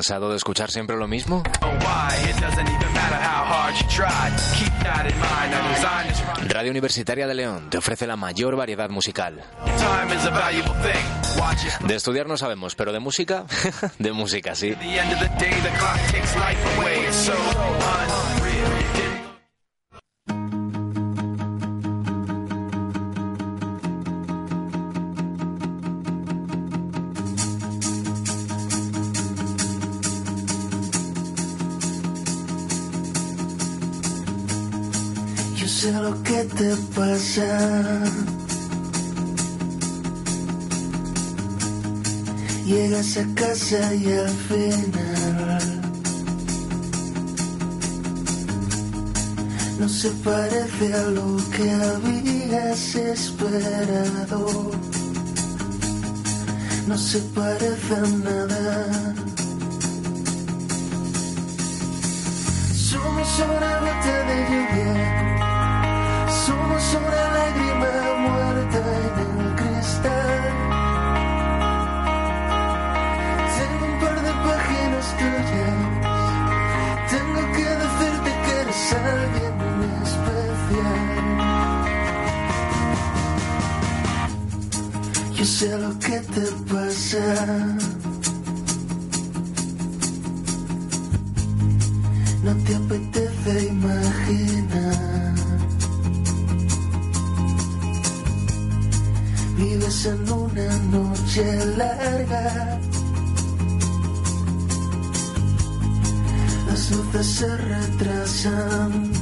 ¿Cansado de escuchar siempre lo mismo? Radio Universitaria de León te ofrece la mayor variedad musical. De estudiar no sabemos, pero de música, de música sí. Te pasa. Llegas a casa y al final no se parece a lo que habías esperado. No se parece a nada. Somos una gota de lluvia. Sé lo que te pasa. No te apetece imaginar. Vives en una noche larga. Las luces se retrasan.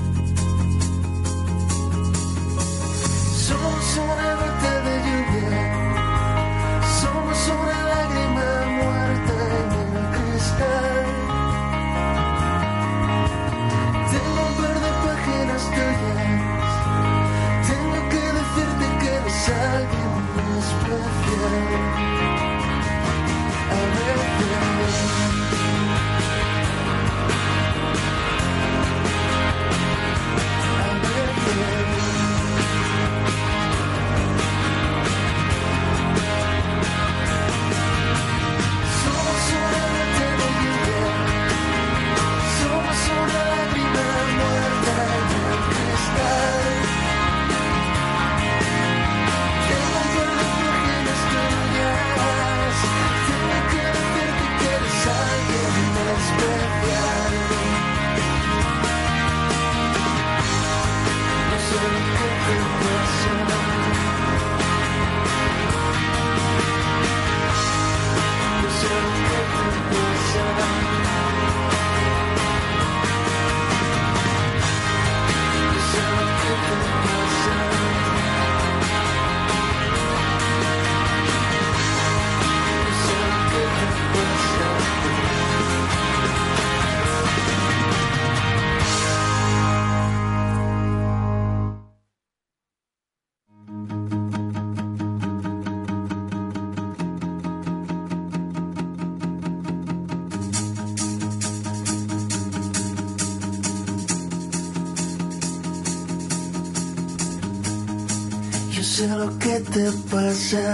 Pasa.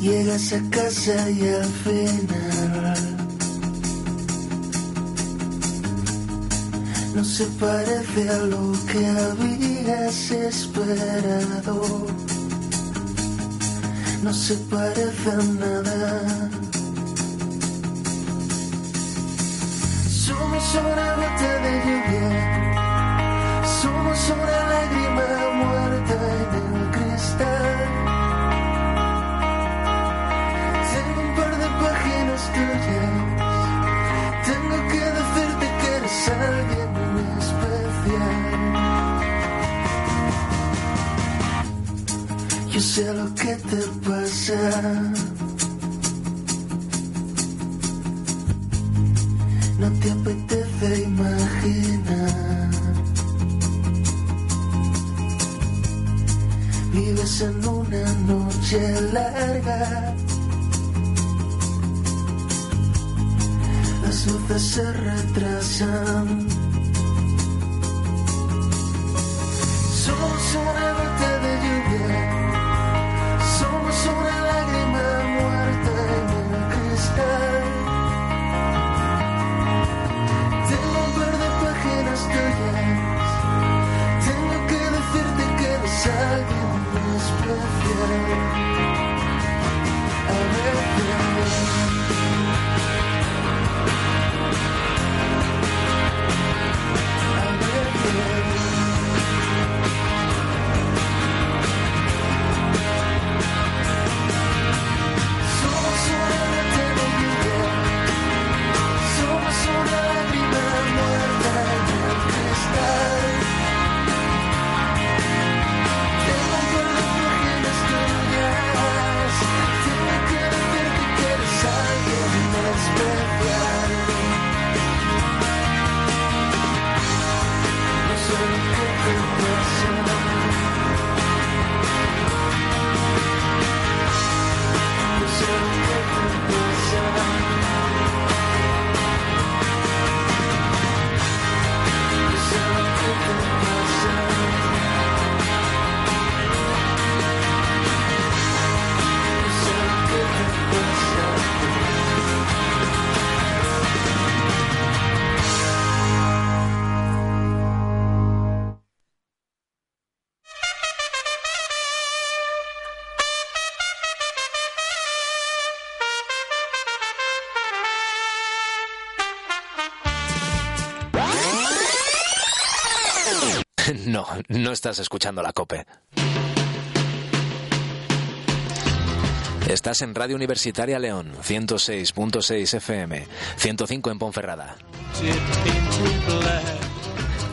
Llegas a casa y al final no se parece a lo que habías esperado. No se parece a nada. Yo sé lo que te pasa. No te apetece imaginar. Vives en una noche larga. Las luces se retrasan. Somos No, estás escuchando la cope. Estás en Radio Universitaria León, 106.6 FM, 105 en Ponferrada.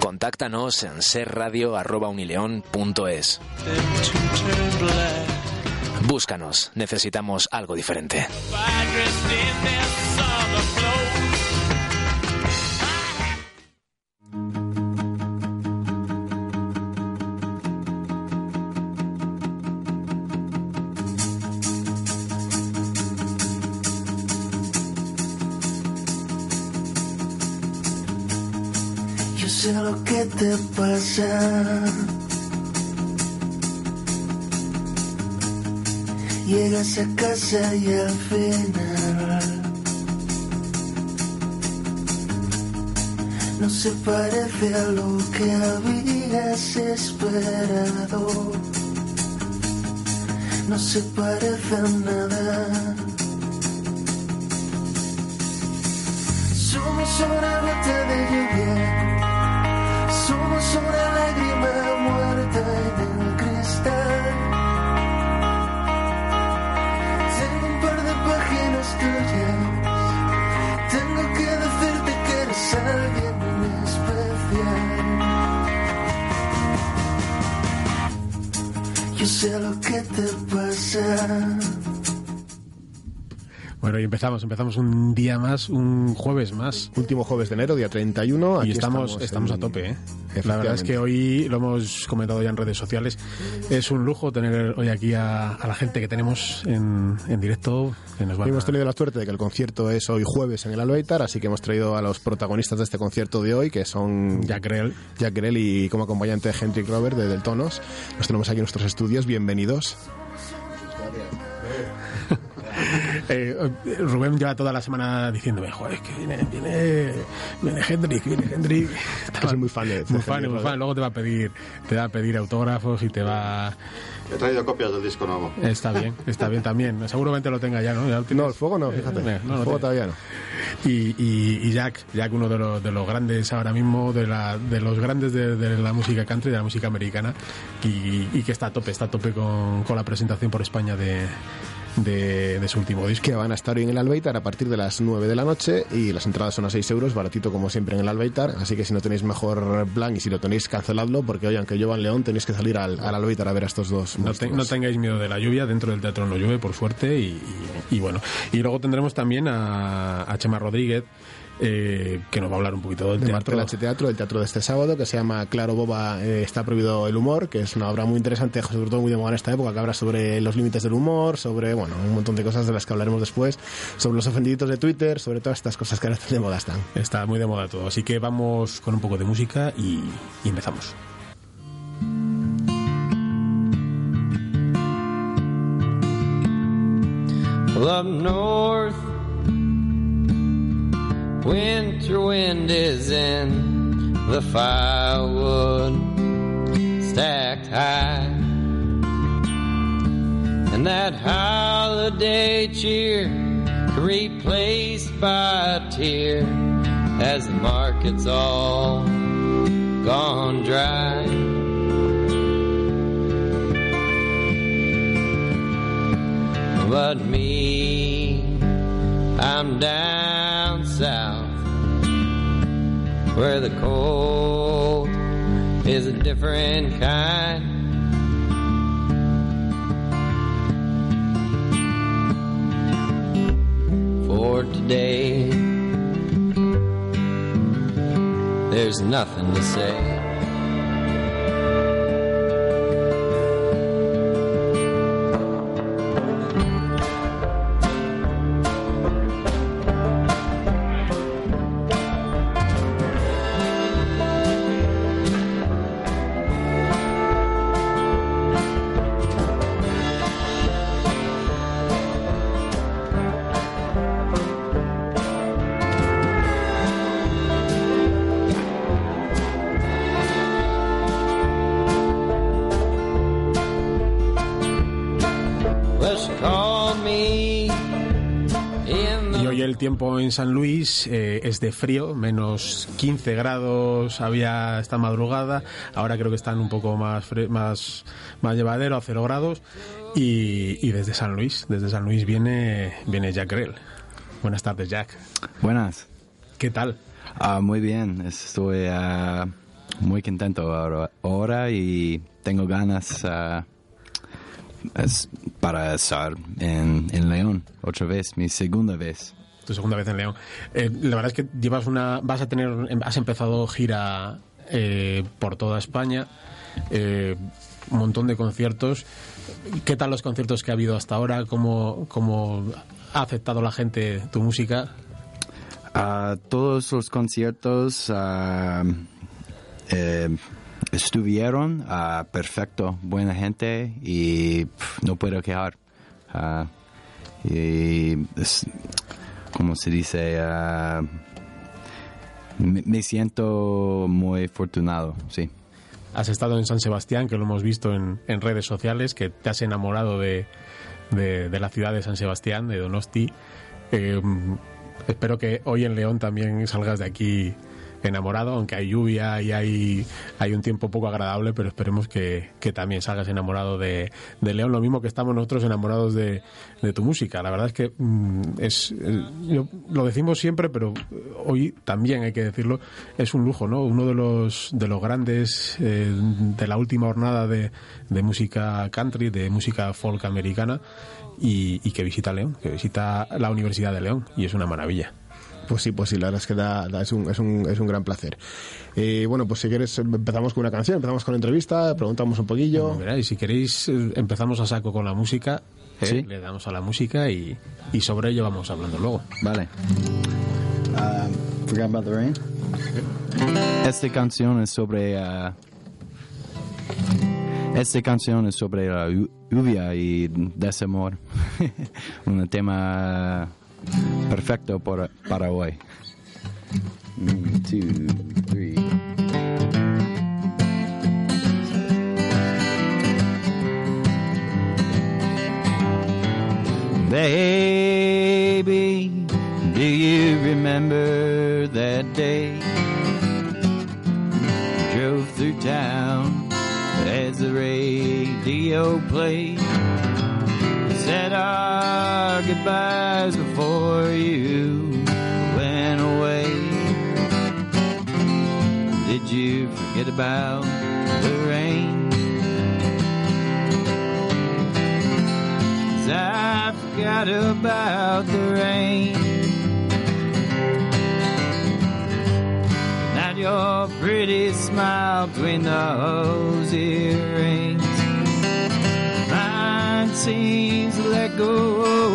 Contáctanos en serradio.unileón.es. Búscanos, necesitamos algo diferente. Te pasa. Llegas a casa y al final no se parece a lo que habías esperado. No se parece a nada. Somos una gota de sé lo que te pasa. Bueno, y empezamos, empezamos un día más, un jueves más. Último jueves de enero, día 31. Y aquí estamos, estamos a tope, ¿eh? La verdad es que hoy lo hemos comentado ya en redes sociales. Es un lujo tener hoy aquí a, a la gente que tenemos en, en directo. Que nos van hemos a- tenido la suerte de que el concierto es hoy jueves en el Aloetar, así que hemos traído a los protagonistas de este concierto de hoy, que son Jack Rell. Jack Grell y como acompañante Hendrik Robert de Deltonos. Los tenemos aquí en nuestros estudios, bienvenidos. Eh, eh, Rubén lleva toda la semana diciéndome, joder, que viene, viene, viene Hendrik, viene Hendrik. Que soy muy fan de- Muy fan, muy Robert. fan. Luego te va a pedir, te va a pedir autógrafos y te va... He traído copias del disco nuevo. Está bien, está bien también. Seguramente lo tenga ya, ¿no? ¿Ya? No, el fuego no, fíjate. Eh, no, no el fuego todavía no. Y, y, y Jack, Jack uno de los, de los grandes ahora mismo, de, la, de los grandes de, de la música country, de la música americana, y, y que está a tope, está a tope con, con la presentación por España de, de, de su último disco. que van a estar hoy en el Albeitar a partir de las 9 de la noche y las entradas son a 6 euros, baratito como siempre en el Albeitar, así que si no tenéis mejor plan y si lo tenéis canceladlo, porque hoy aunque llevan León tenéis que salir al, al Albeitar a ver a estos dos No, te- monstruos. no tengáis miedo de la lluvia, dentro del teatro no llueve, por suerte, y, y- y bueno. Y luego tendremos también a, a Chema Rodríguez, eh, que nos va a hablar un poquito del de teatro. El teatro de este sábado, que se llama Claro Boba, eh, está prohibido el humor, que es una obra muy interesante, sobre todo muy de moda en esta época, que habla sobre los límites del humor, sobre, bueno, un montón de cosas de las que hablaremos después, sobre los ofendiditos de Twitter, sobre todas estas cosas que ahora de moda están. Está muy de moda todo, así que vamos con un poco de música y, y empezamos. Well, up north, winter wind is in the firewood stacked high. And that holiday cheer replaced by a tear as the market's all gone dry. But me, I'm down south where the cold is a different kind. For today, there's nothing to say. En San Luis eh, es de frío, menos 15 grados había esta madrugada, ahora creo que están un poco más más, más llevadero, a 0 grados, y, y desde San Luis, desde San Luis viene, viene Jack Grell. Buenas tardes, Jack. Buenas. ¿Qué tal? Ah, muy bien. Estoy ah, muy contento ahora, ahora y tengo ganas ah, es- para estar en, en León otra vez, mi segunda vez. Tu segunda vez en León. Eh, la verdad es que llevas una, vas a tener, has empezado gira eh, por toda España, eh, un montón de conciertos. ¿Qué tal los conciertos que ha habido hasta ahora? ¿Cómo, cómo ha aceptado la gente tu música? Todos los conciertos ah, eh, estuvieron ah, perfecto, buena gente y no puedo quejar. Ah, como se dice, Ah, me, me siento muy afortunado, sí. Has estado en San Sebastián, que lo hemos visto en, redes sociales, que te has enamorado de, de- de la ciudad de San Sebastián, de Donosti. Eh, espero que hoy en León también salgas de aquí enamorado, aunque hay lluvia y hay, hay un tiempo poco agradable, pero esperemos que, que también salgas enamorado de, de León, lo mismo que estamos nosotros enamorados de, de tu música. La verdad es que mm, es, eh, yo- lo decimos siempre, pero hoy también hay que decirlo, es un lujo, ¿no? Uno de los, de los grandes eh, de la última jornada de, de música country, de música folk americana, y, y que visita León, que visita la Universidad de León, y es una maravilla. Pues sí, pues sí, la verdad es que da, da- es, un, es, un, es un gran placer. Eh, bueno, pues si quieres empezamos con una canción, empezamos con la entrevista, preguntamos un poquillo. Mira, y si queréis, eh, empezamos a saco con la música. ¿eh? Sí. Le damos a la música y, y sobre ello vamos hablando luego. Vale. Forgot about the rain? Esta canción es sobre... ah, esta canción es sobre la llu- lluvia y desamor. Un tema perfecto para, para hoy. One, two, three. Baby, do you remember that day? Drove through town as the radio played. Said our goodbyes before you went away. Did you forget about the rain? I forgot about the rain. Not your pretty smile between those earrings. Seems to let go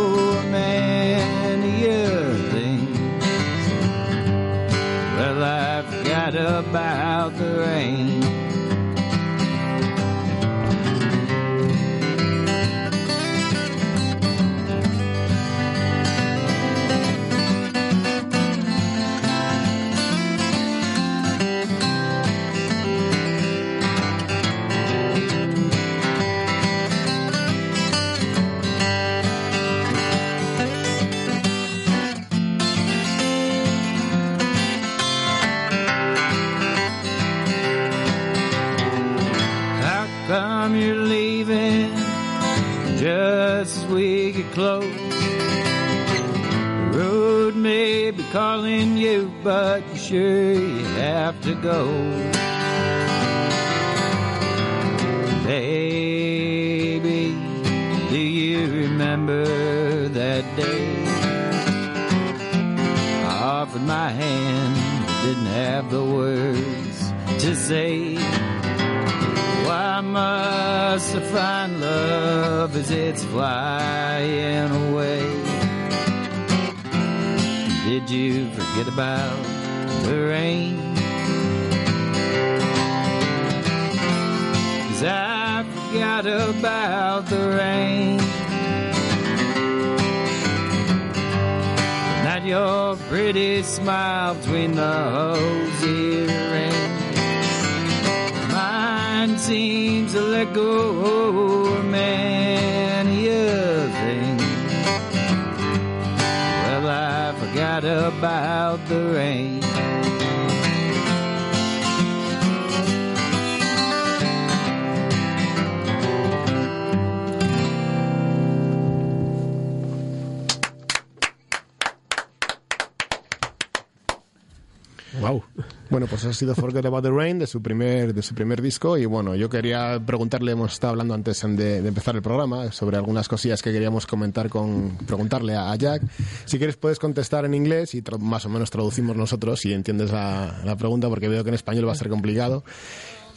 pues ha sido Forget About the Rain de su primer de su primer disco y bueno, yo quería preguntarle, hemos estado hablando antes de, de empezar el programa sobre algunas cosillas que queríamos comentar con preguntarle a, Jack. Si quieres puedes contestar en inglés y más o menos traducimos nosotros si entiendes la, la pregunta porque veo que en español va a ser complicado.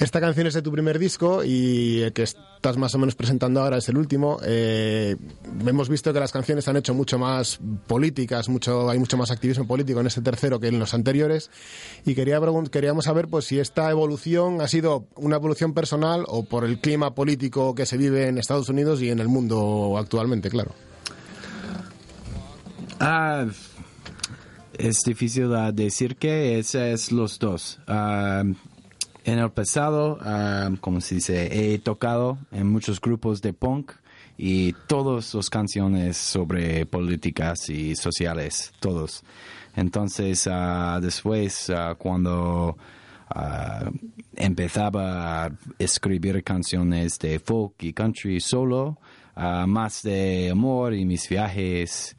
Esta canción es de tu primer disco y el que estás más o menos presentando ahora es el último. Eh, hemos visto que las canciones han hecho mucho más políticas, mucho, hay mucho más activismo político en este tercero que en los anteriores. Y quería queríamos saber pues, si esta evolución ha sido una evolución personal o por el clima político que se vive en Estados Unidos y en el mundo actualmente, claro. Ah, es difícil ah, decir que es, es los dos. Ah, en el pasado, ah, como se dice, he tocado en muchos grupos de punk y todas las canciones sobre políticas y sociales, todos. Entonces, ah, después, ah, cuando empezaba a escribir canciones de folk y country solo, más de amor y mis viajes,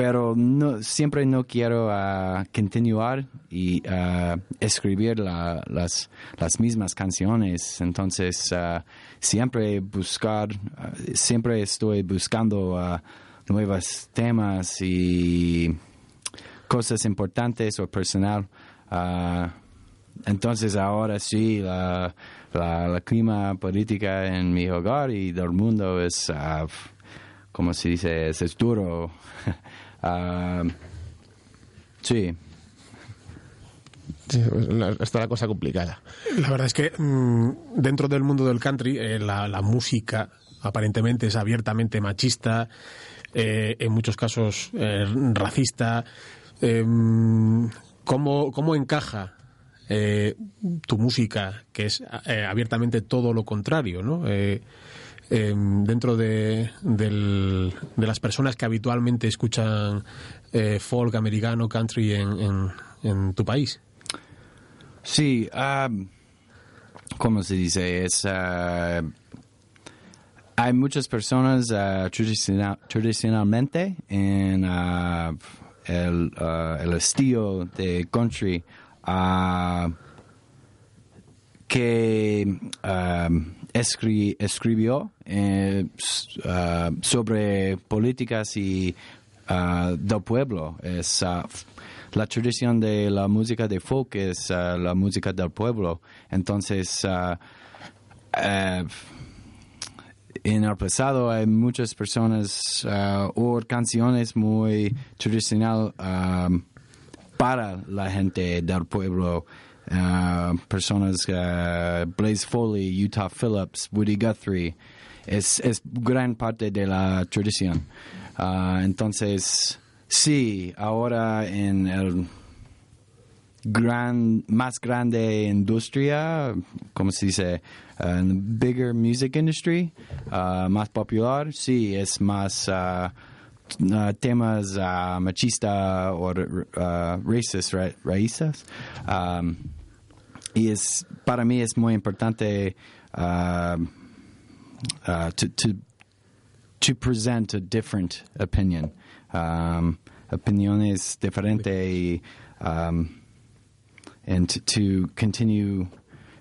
pero no, siempre no quiero ah, continuar y ah, escribir la- las, las mismas canciones. Entonces, ah, siempre buscar, ah, siempre estoy buscando nuevos temas y cosas importantes o personal. Entonces, ahora sí, la, la, clima política en mi hogar y del mundo es, como se dice, es duro. Ah, sí. Sí, pues, la- está la cosa complicada. La verdad es que mm, dentro del mundo del country, eh, la, la música aparentemente es abiertamente machista, eh, en muchos casos eh, racista. Eh, ¿cómo, ¿Cómo encaja eh, tu música, que es eh, abiertamente todo lo contrario, ¿no? Eh, dentro de, del- de las personas que habitualmente escuchan eh, folk americano, country en, tu país. Sí, ah, ¿cómo se dice? Es, ah, hay muchas personas ah, tradicional- tradicionalmente en ah, el, el estilo de country que ah, escri- escribió eh, ah, sobre políticas y ah, del pueblo. Es ah, la tradición de la música de folk es la música del pueblo. Entonces, eh, en el pasado hay muchas personas o canciones muy tradicional ah, para la gente del pueblo. Ah, personas ah, Blaze Foley, Utah Phillips, Woody Guthrie. Es, es gran parte de la tradición. Ah, entonces, sí, ahora en el gran, más grande industria, como se dice, uh, the bigger music industry, uh, más popular, sí, es más uh, uh, temas uh, machista o uh, racist, ra- y es, para mí es muy importante uh, uh, to, to to present a different opinion. Um, opiniones diferentes y um, and to, to continue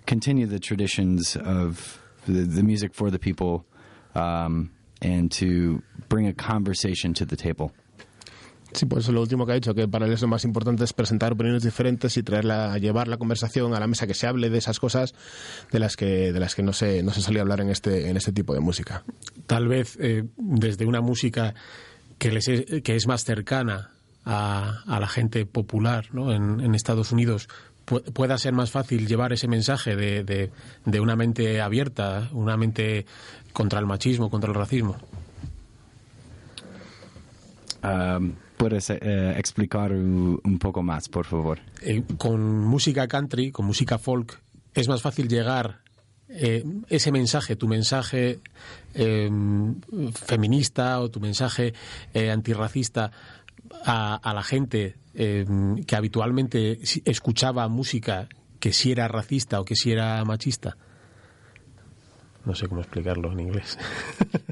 continue the traditions of the, the music for the people um, and to bring a conversation to the table. Sí, pues lo último que ha dicho, que para él es lo más importante es presentar opiniones diferentes y traerla, llevar la conversación a la mesa, que se hable de esas cosas de las que, de las que no se, no se solía hablar en este, en este tipo de música. Tal vez eh, desde una música que, les es, que es más cercana a, a la gente popular ¿no? en, en Estados Unidos pu- pueda ser más fácil llevar ese mensaje de, de, de una mente abierta, una mente contra el machismo, contra el racismo. Um, ¿Puedes eh, explicar un, poco más, por favor? Eh, con música country, con música folk, es más fácil llegar eh, ese mensaje, tu mensaje eh, feminista o tu mensaje eh, antirracista a, la gente eh, que habitualmente escuchaba música que si era racista o que si era machista. No sé cómo explicarlo en inglés.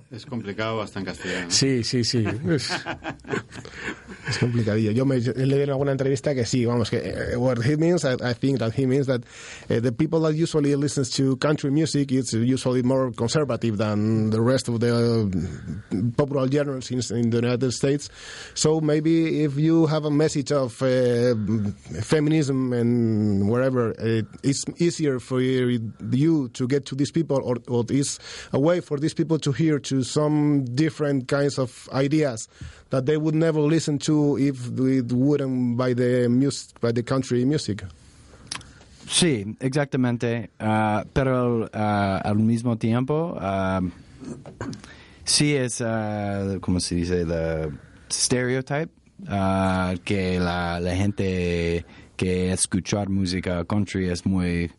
Es complicado hasta en castellano. Sí, sí, sí. Es- Es complicadillo. Yo me en alguna entrevista que sí, vamos, que eh, what he means, I, I think that he means that uh, the people that usually listens to country music is usually more conservative than the rest of the uh, popular genres in, in the United States. So maybe if you have a message of uh, feminism and wherever, uh, it's easier for you to get to these people, or, or it's a way for these people to hear to some different kinds of ideas that they would never listen to if it wouldn't by the music, by the country music. Sí, exactamente. Ah, pero ah, al mismo tiempo, ah, sí es, ¿cómo se dice? The stereotype. que la, la gente que escuchar música country es muy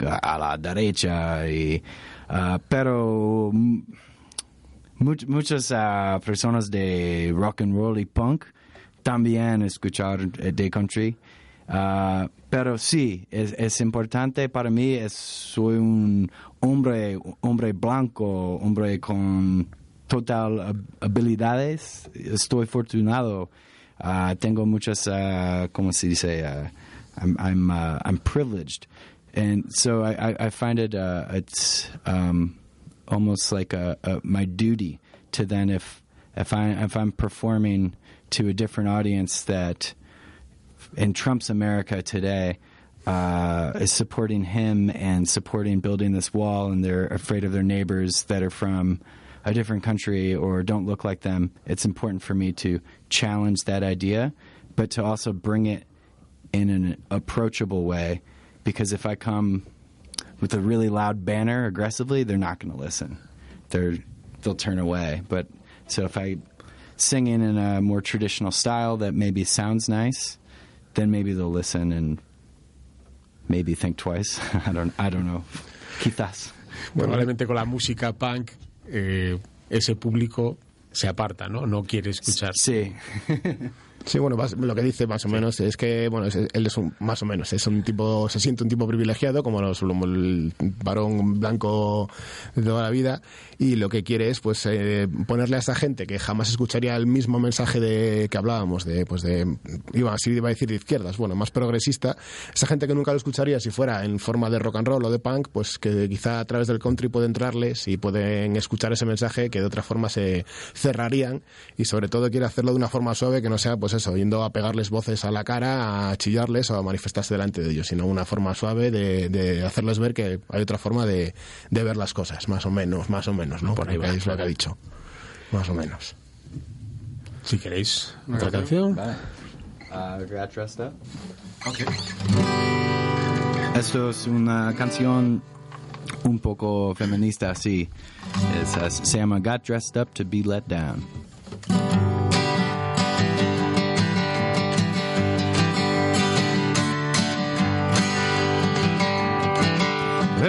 a la derecha. Y, ah, pero mm, much- muchas ah, personas de rock and roll y punk también escuchar eh, de country. Ah, pero sí, es, importante para mí. Es, soy un hombre, hombre blanco, hombre con total hab- habilidades. Estoy afortunado. Tengo muchas, ah, ¿cómo se dice? I'm, I'm, uh, I'm privileged. And so I, I, find it, uh, it's um, almost like a, a, my duty to then if, if, I, if I'm performing to a different audience that in Trump's America today uh, is supporting him and supporting building this wall, and they're afraid of their neighbors that are from a different country or don't look like them. It's important for me to challenge that idea, but to also bring it in an approachable way. Because if I come with a really loud banner aggressively, they're not going to listen. They're they'll turn away. But so if I sing in in a more traditional style that maybe sounds nice, then maybe they'll listen and maybe think twice. I don't I don't know. Quizás. Probablemente con la música punk eh, ese público se aparta, ¿no? No quiere escuchar. Sí. Sí, bueno, lo que dice más o menos es que, bueno, él es un, más o menos, es un tipo, se siente un tipo privilegiado, como, los, el varón blanco de toda la vida, y lo que quiere es, pues, eh, ponerle a esa gente que jamás escucharía el mismo mensaje de que hablábamos, de, pues, de, iba, así iba a decir de izquierdas, bueno, más progresista, esa gente que nunca lo escucharía si fuera en forma de rock and roll o de punk, pues que quizá a través del country puede entrarles y pueden escuchar ese mensaje que de otra forma se cerrarían y sobre todo quiere hacerlo de una forma suave que no sea pues eso, yendo a pegarles voces a la cara, a chillarles o a manifestarse delante de ellos, sino una forma suave de, de hacerles ver que hay otra forma de, de ver las cosas, más o menos, más o menos, ¿no? Por ahí es lo que ha dicho. Más o menos. Si queréis otra canción. Vale. Uh, Got Dressed Up. Esto es una canción un poco feminista, así. Es, uh, se llama Got Dressed Up to Be Let Down.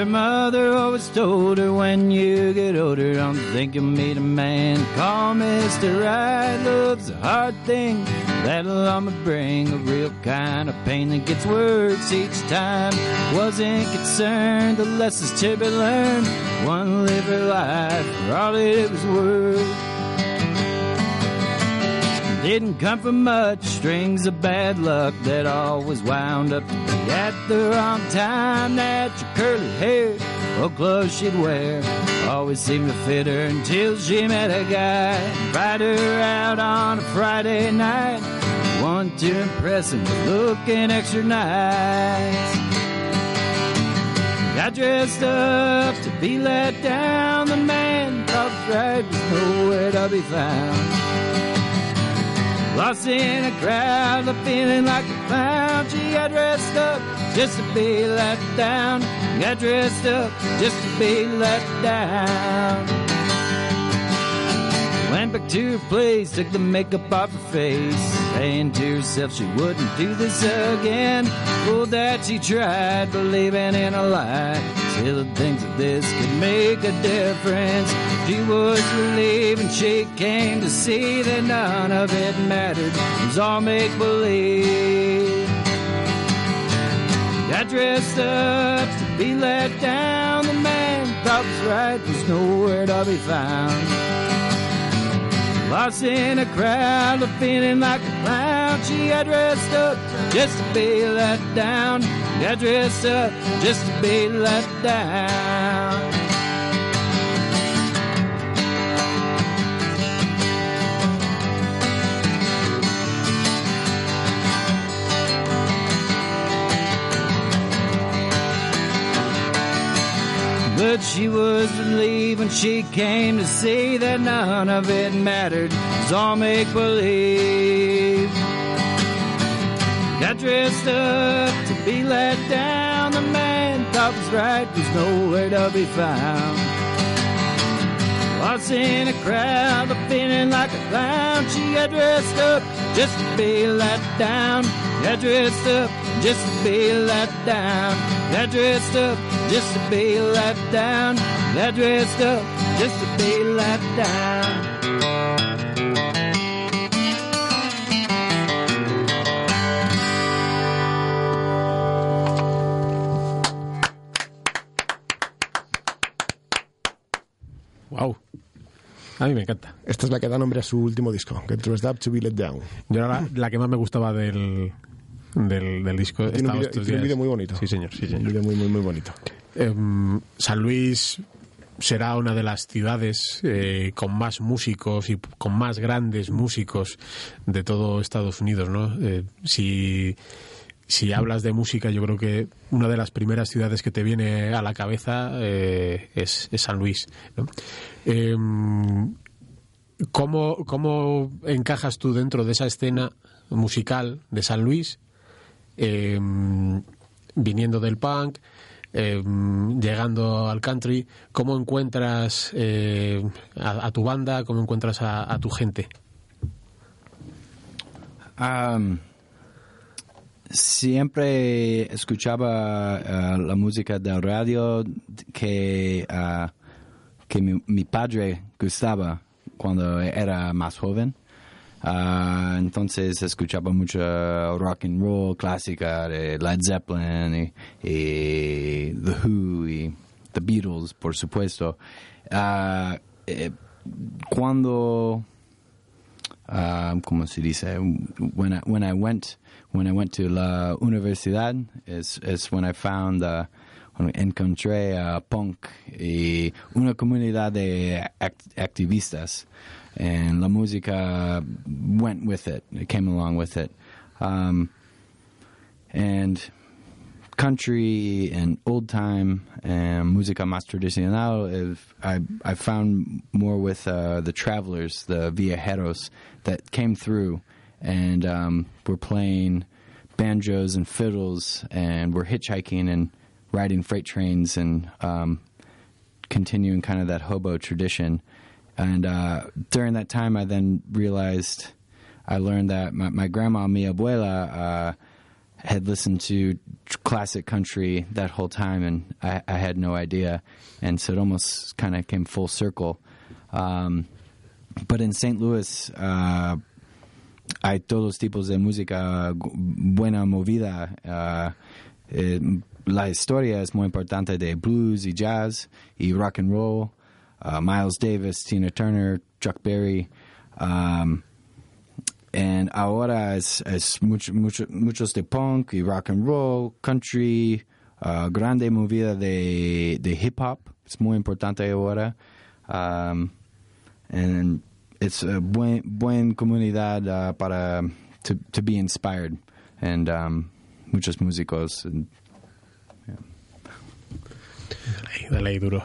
Her mother always told her when you get older, don't think you made a man. Call Mr. Right, love's a hard thing. That'll almost bring a real kind of pain that gets worse each time. Wasn't concerned, the lessons to be learned. One live her life for all it was worth. Didn't come from much strings of bad luck that always wound up at the wrong time. That your curly hair or clothes she'd wear always seemed to fit her until she met a guy. Invite her out on a Friday night. Want to impress him looking extra nice. Got dressed up to be let down. The man thought right was nowhere to be found. Lost in a crowd, the feeling like a clown. She got dressed up just to be let down. Got dressed up just to be let down. Back to her place, took the makeup off her face, saying to herself she wouldn't do this again. Fool that she tried, believing in a lie. Silly things that this could make a difference. She was relieved and she came to see that none of it mattered. It was all make believe. Got dressed up to be let down. The man thought was right was nowhere to be found. Lost in a crowd, feeling like a clown. She got dressed up just to be let down. Got dressed up just to be let down. But she was relieved when she came to see that none of it mattered. It was all make believe. Got dressed up to be let down. The man thought was right was nowhere to be found. Lost in a crowd, feeling like a clown. She got dressed up just to be let down. Got dressed up just to be let down. Got dressed up just to be let down. Got dressed up just to be let down. Wow. A mí me encanta. Esta es la que da nombre a su último disco, Get Dressed Up to Be Let Down. Yo era la, la que más me gustaba del, del, del disco. Tiene un estos tiene un vídeo muy bonito. Sí, señor. Sí, Un señor. vídeo muy, muy, muy bonito. Em, San Luis será una de las ciudades eh, con más músicos y con más grandes músicos de todo Estados Unidos, ¿no? Eh, si, si hablas de música, yo creo que una de las primeras ciudades que te viene a la cabeza eh, es, es San Luis. ¿no? Em, ¿cómo, ¿Cómo encajas tú dentro de esa escena musical de San Luis? Em, viniendo del punk, em, llegando al country, ¿cómo encuentras eh, a, tu banda, cómo encuentras a, tu gente? Um, siempre escuchaba uh, la música del radio que, uh, que mi, mi padre gustaba cuando era más joven. Ah, entonces escuchaba mucho rock and roll clásica de Led Zeppelin y, y The Who y The Beatles, por supuesto. Eh, cuando um, ¿cómo se dice? When I, when I went when I went to la universidad is is when I found uh, encontré uh, punk y una comunidad de act- activistas and la música went with it. It came along with it. Um, and country and old time and música más tradicional I I found more with uh, the travelers, the viajeros that came through and um, were playing banjos and fiddles and were hitchhiking and riding freight trains and um, continuing kind of that hobo tradition. And uh, during that time, I then realized I learned that my, my grandma, mi abuela, uh, had listened to classic country that whole time, and I, I had no idea. And so it almost kind of came full circle. Um, but in St. Louis, uh, hay todos tipos de música buena movida. Uh, eh, la historia es muy importante de blues y jazz y rock and roll. Uh, Miles Davis, Tina Turner, Chuck Berry. Um, and ahora es, es mucho, mucho, muchos de punk y rock and roll, country, uh, grande movida de, de hip hop. Es muy importante ahora. Um, and it's a buen, buen comunidad uh, para to, to be inspired. And um, muchos músicos. And, Ahí, dale duro.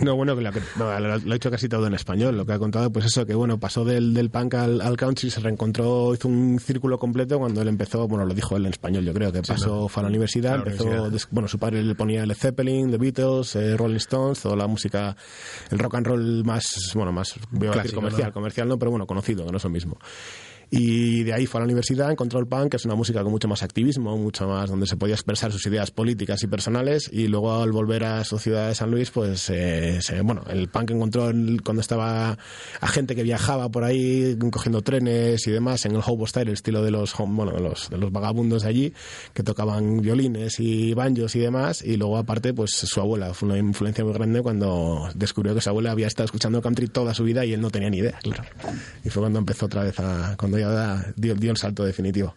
No, bueno, que lo, que- no, lo- ha hecho casi todo en español. Lo que ha contado, pues eso, que bueno, pasó del, del punk al, al country, se reencontró, hizo un círculo completo cuando él empezó, bueno, lo dijo él en español, yo creo, que Sí, pasó, no. fue a la universidad, empezó, universidad. bueno, su padre le ponía Led Zeppelin, The Beatles, eh, Rolling Stones, toda la música, el rock and roll más, bueno, más, voy a decir comercial, ¿no? comercial no, pero bueno, conocido, que no es lo mismo. Y de ahí fue a la universidad, encontró el punk, que es una música con mucho más activismo, mucho más donde se podía expresar sus ideas políticas y personales. Y luego al volver a su ciudad de San Luis, pues eh, se- bueno, el punk encontró el- cuando estaba a gente que viajaba por ahí cogiendo trenes y demás en el hobo style, el estilo de los bueno, de los, de los vagabundos de allí que tocaban violines y banjos y demás. Y luego aparte, pues su abuela fue una influencia muy grande cuando descubrió que su abuela había estado escuchando country toda su vida y él no tenía ni idea, claro. Y fue cuando empezó otra vez a, cuando dio, dio el salto definitivo.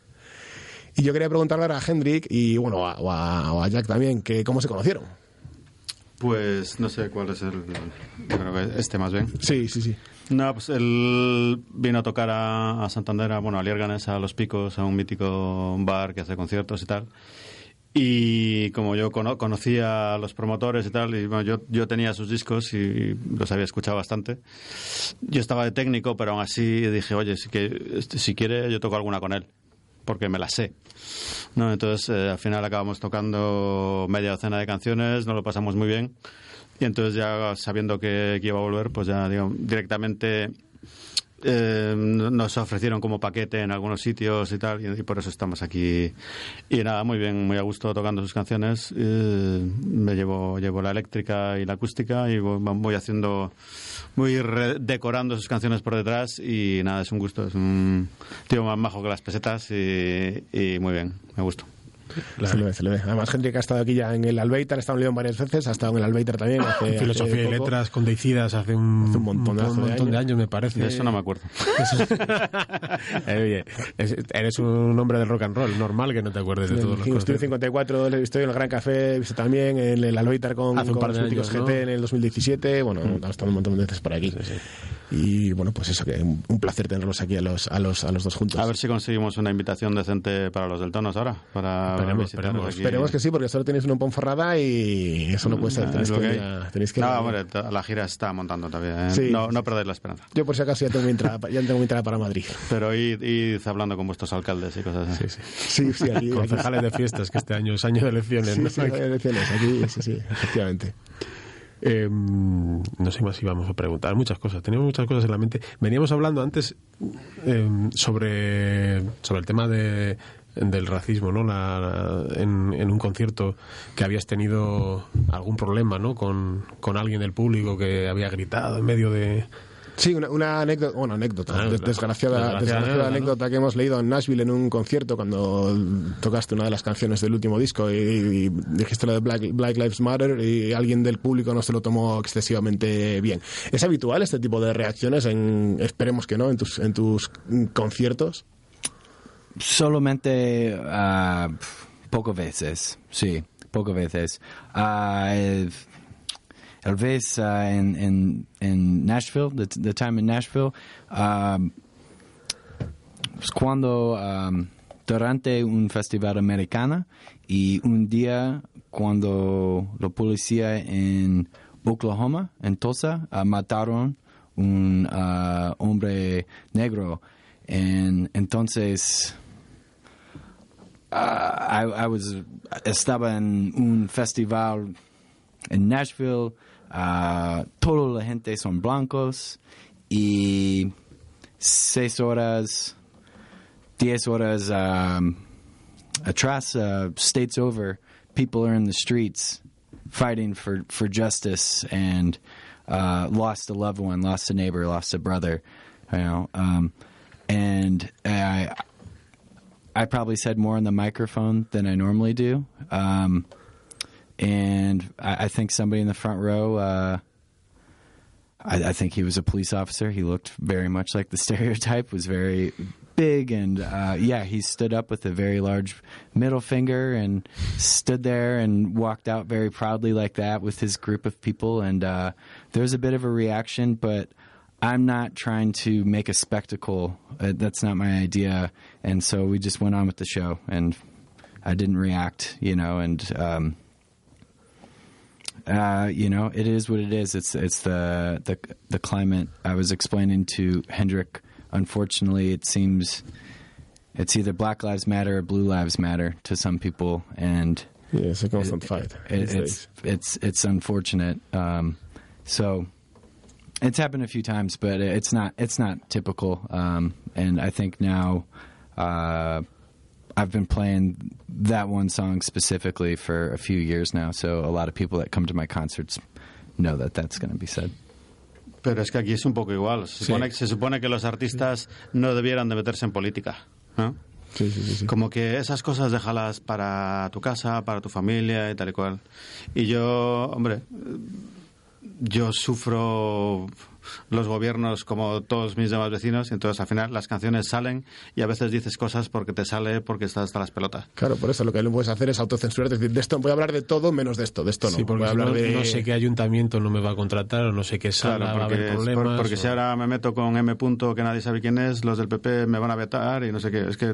Y yo quería preguntarle ahora a Hendrik y bueno, a, o a, o a Jack también, que cómo se conocieron. Pues no sé cuál es el. Yo creo que este más bien. Sí, sí, sí. No, pues él vino a tocar a, a Santander, a, bueno, a Liérganes, a Los Picos, a un mítico bar que hace conciertos y tal. Y como yo cono- conocía a los promotores y tal, y bueno, yo, yo tenía sus discos y los había escuchado bastante. Yo estaba de técnico, pero aún así dije, oye, si, que, este, si quiere yo toco alguna con él, porque me la sé. ¿no? Entonces eh, al final acabamos tocando media docena de canciones, nos lo pasamos muy bien. Y entonces ya sabiendo que, que iba a volver, pues ya digo, directamente eh, nos ofrecieron como paquete en algunos sitios y tal, y, por eso estamos aquí. Y nada, muy bien, muy a gusto tocando sus canciones. Eh, me llevo, llevo la eléctrica y la acústica y voy, voy haciendo, voy decorando sus canciones por detrás y nada, es un gusto, es un tío más majo que las pesetas y, y muy bien, me gusta. Se le ve, se le ve. Además, Hendrik ha estado aquí ya en el Albeitar, ha estado en León varias veces, ha estado en el Albeitar también. Hace, Filosofía hace y poco. letras con Deicidas hace un, Hace un montonazo un de montón de años. años, me parece. De eso no me acuerdo. Eh, oye, es- eres un hombre del rock and roll, normal que no te acuerdes de todos el los Estudio conciertos. 54 le he visto en el Gran Café, he visto también en el Albeitar con, Hace un con par los de míticos años, GT ¿no? en el 2017. Bueno, ha estado un montón de veces por aquí. Y bueno, pues eso, que un un placer tenerlos aquí a los, a los, a los dos juntos. A ver si conseguimos una invitación decente para los del Tonos ahora. Para Esperemos, visitarlos esperemos. aquí. Esperemos que sí, porque solo tenéis uno en Ponferrada y eso no puede ser. Ah, Tenéis es lo que, que a- tenéis que no, a- hombre, la gira está montando todavía. ¿eh? Sí, no, no perdáis la esperanza. Yo por si acaso ya tengo mi entrada, ya tengo mi entrada para Madrid. Pero id, id hablando con vuestros alcaldes y cosas así. Sí, sí. Sí, sí, aquí. aquí Concejales de fiestas, que este año es año de elecciones. sí, ¿no? sí, elecciones, aquí, sí, sí, efectivamente. Eh, no sé más si vamos a preguntar muchas cosas. Teníamos muchas cosas en la mente. Veníamos hablando antes eh, sobre, sobre el tema de, del racismo, ¿no? La, la- en, en un concierto que habías tenido algún problema, ¿no? Con, con alguien del público que había gritado en medio de, Sí, una, una anécdota, bueno, anécdota, Ah, desgraciada, Desgraciada desgraciada anécdota, ¿no? anécdota que hemos leído en Nashville en un concierto cuando tocaste una de las canciones del último disco y, y dijiste lo de Black, Black Lives Matter y alguien del público no se lo tomó excesivamente bien. ¿Es habitual este tipo de reacciones en, esperemos que no, en tus, en tus conciertos? Solamente ah, pocas veces, sí, pocas veces. Ah, el, vez ah, en, en, en Nashville, the, the time in Nashville, um, es cuando um, durante un festival americano y un día cuando la policía en Oklahoma, en Tulsa, mataron un hombre negro. En, entonces, ah, I, I was, estaba en un festival en Nashville, ah, toda la gente son blancos y seis horas, diez horas um, atrás, uh, states over, people are in the streets fighting for, for justice and uh, lost a loved one, lost a neighbor, lost a brother, you know. Um, and I, I probably said more on the microphone than I normally do. Um, and I, I think somebody in the front row. Uh, I, I think he was a police officer. He looked very much like the stereotype. Was very big, and uh, yeah, he stood up with a very large middle finger and stood there and walked out very proudly like that with his group of people. And uh, there was a bit of a reaction, but I'm not trying to make a spectacle. Uh, that's not my idea. And so we just went on with the show, and I didn't react, you know, and. Um, uh, you know, it is what it is. It's it's the the the climate. I was explaining to Hendrik. Unfortunately, it seems it's either Black Lives Matter or Blue Lives Matter to some people, and Yeah, it's a constant fight. it, it's it's it's unfortunate. Um, so it's happened a few times, but it's not it's not typical. Um, and I think now uh, I've been playing that one song specifically for a few years now. So a lot of people that come to my concerts know that that's going to be said. Pero es que aquí es un poco igual. Se supone, se supone que los artistas no debieran de meterse en política. ¿no? Sí, sí, sí, sí. Como que esas cosas déjalas para tu casa, para tu familia y tal y cual. Y yo, hombre, yo sufro los gobiernos como todos mis demás vecinos, y entonces al final las canciones salen y a veces dices cosas porque te sale porque estás hasta las pelotas. Claro, por eso lo que no puedes hacer es autocensurarte, es decir, de esto voy a hablar de todo menos de esto, de esto no. Sí, porque voy a si hablar no, de... no sé qué ayuntamiento no me va a contratar o no sé qué sala Claro, va a porque, haber es por- problemas. porque o- si ahora me meto con M. punto que nadie sabe quién es, los del PP me van a vetar y no sé qué. Es que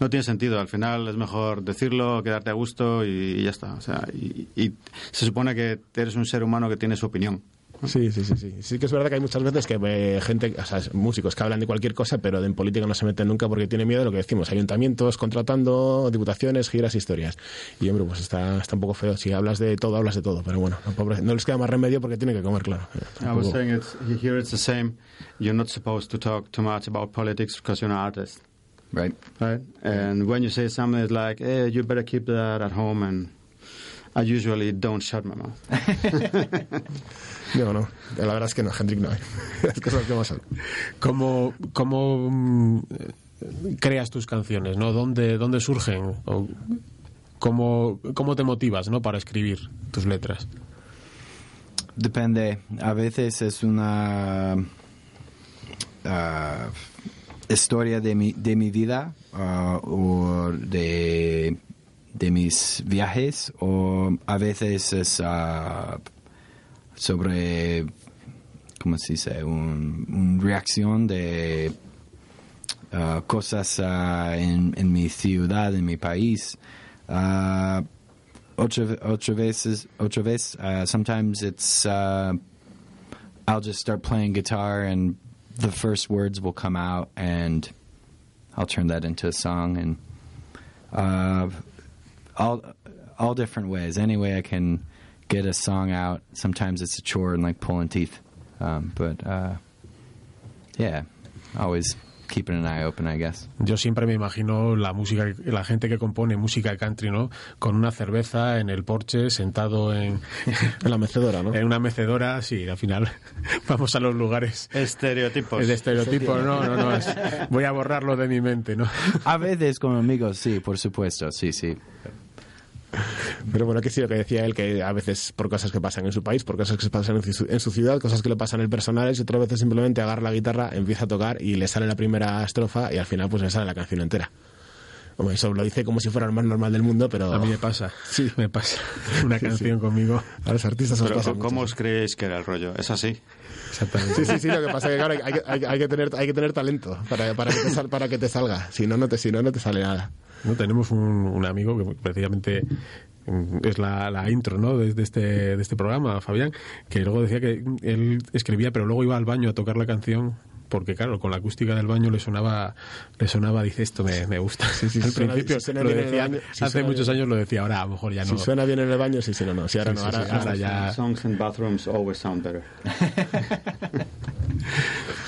no tiene sentido. Al final es mejor decirlo, quedarte a gusto y, y ya está. O sea, y, y se supone que eres un ser humano que tiene su opinión. Sí, sí, sí, sí. Sí que es verdad que hay muchas veces que eh, gente, o sea, músicos que hablan de cualquier cosa, pero en política no se meten nunca porque tienen miedo de lo que decimos. Ayuntamientos contratando, diputaciones, giras, historias. Y hombre, pues está, está un poco feo. Si hablas de todo, hablas de todo. Pero bueno, no, pobre- no les queda más remedio porque tienen que comer, claro. I was saying it's, here it's the same. You're not supposed to talk too much about politics because you're an artist. Right. Right? And when you say something it's like, hey, you better keep that at home and I usually don't shut my mouth. No, no. La verdad es que no, Hendrik no. Las cosas como son. ¿Cómo, cómo mm, creas tus canciones? ¿no? ¿Dónde, dónde surgen? ¿O cómo, ¿Cómo te motivas ¿no? para escribir tus letras? Depende. A veces es una ah, historia de mi, de mi vida ah, o de, de mis viajes o a veces es ah, sobre, ¿cómo se dice? Un, un reacción de ah, cosas ah, en, en mi ciudad, en mi país. Ah, ocho, ocho veces, ocho veces, uh, sometimes it's, uh, I'll just start playing guitar and the first words will come out and I'll turn that into a song and, uh, all, all different ways. Any way I can get a song out. Sometimes it's a chore and like pulling teeth. Um, but, uh, yeah, always keeping an eye open, I guess. Yo siempre me imagino la música, la gente que compone música country, ¿no? Con una cerveza en el porche, sentado en, En la mecedora, ¿no? en una mecedora, sí, al final vamos a los lugares Estereotipos. de estereotipos, no, no, no, es- voy a borrarlo de mi mente, ¿no? A veces con amigos, sí, por supuesto, sí, sí. Pero bueno, que sí, lo que decía él, que a veces por cosas que pasan en su país, por cosas que se pasan en su, en su ciudad, cosas que le pasan en personales, y otras veces simplemente agarra la guitarra, empieza a tocar y le sale la primera estrofa y al final pues le sale la canción entera. Hombre, eso lo dice como si fuera el más normal del mundo, pero A mí me pasa, sí, me pasa una canción conmigo. a los artistas Pero, pasa ¿cómo mucho. os creéis que era el rollo? ¿Es así? Exactamente. Sí, sí, sí, lo que pasa es que claro, hay, que- hay hay que tener, hay que tener talento para, para, que, te sal- para que te salga, si no, no te, si no, no te sale nada. ¿No? Tenemos un, un amigo que precisamente mm, es la, la intro ¿no? de, de este, de este programa, Fabián, que luego decía que él escribía, pero luego iba al baño a tocar la canción. Porque claro, con la acústica del baño le sonaba, le sonaba, dice esto me, me gusta. sí, Al suena- principio si suena lo bien en el decía, baño- si hace muchos bien. años lo decía, ahora a lo mejor ya no. Si suena bien en el baño, sí, sí, no, no. Si ahora Sí, no, sí, ahora, sí, ahora- ahora ya- Songs in bathrooms always sound better.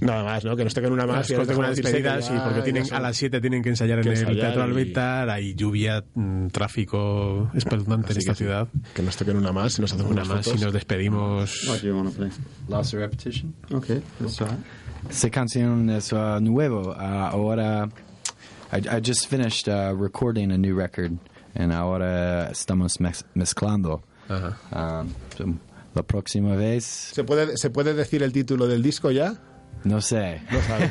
Nada más, ¿no? Que nos toquen una más. y Después nos de una dejamos irse, despedida, que sí, porque tienen, a las 7 tienen que ensayar en que el ensayar Teatro y- Albetar, hay lluvia, mm, tráfico espeluznante en esta ciudad. Que nos toquen una más y nos hacemos Una unas más y nos despedimos. What do you want to play? Lost of repetition. Okay. Esta canción es uh, nuevo. Uh, ahora, I, I just finished uh, recording a new record, and ahora estamos mez- mezclando. Ajá. Um, la próxima vez, ¿Se puede, ¿Se puede decir el título del disco ya? No sé. Sabes.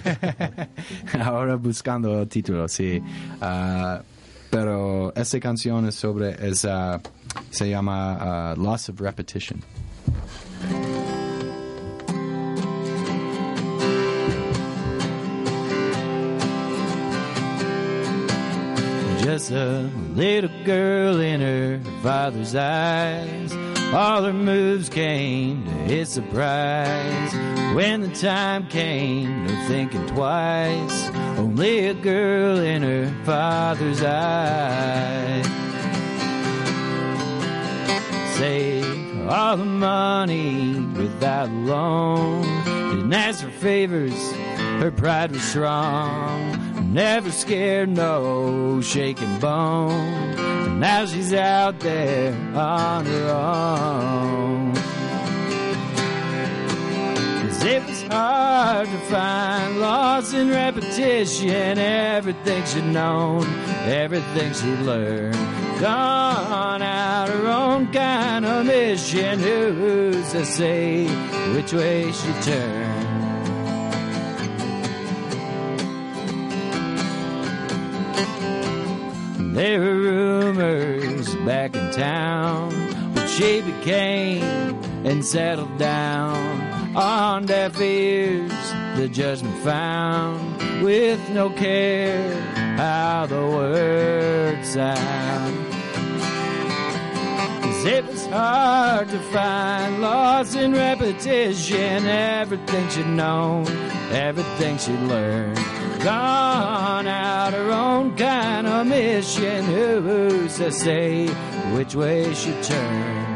ahora buscando el título, sí. Uh, pero esta canción es sobre, es, uh, se llama uh, Loss of Repetition. Just a little girl in her father's eyes. All her moves came to his surprise. When the time came, no thinking twice. Only a girl in her father's eyes. Save all the money without a loan. Didn't ask for favors, her pride was strong. Never scared, no shaking bone. Now she's out there on her own. Cause it was hard to find loss in repetition. Everything she'd known, everything she'd learned. Gone out her own kind of mission. Who's to say which way she'd turn? There were rumors back in town when she became and settled down on deaf ears. The judgment found with no care how the words sound. 'Cause it was hard to find loss in repetition. Everything she'd known, everything she'd learned. Gone out her own kind of mission. Who's to say which way she'd turn?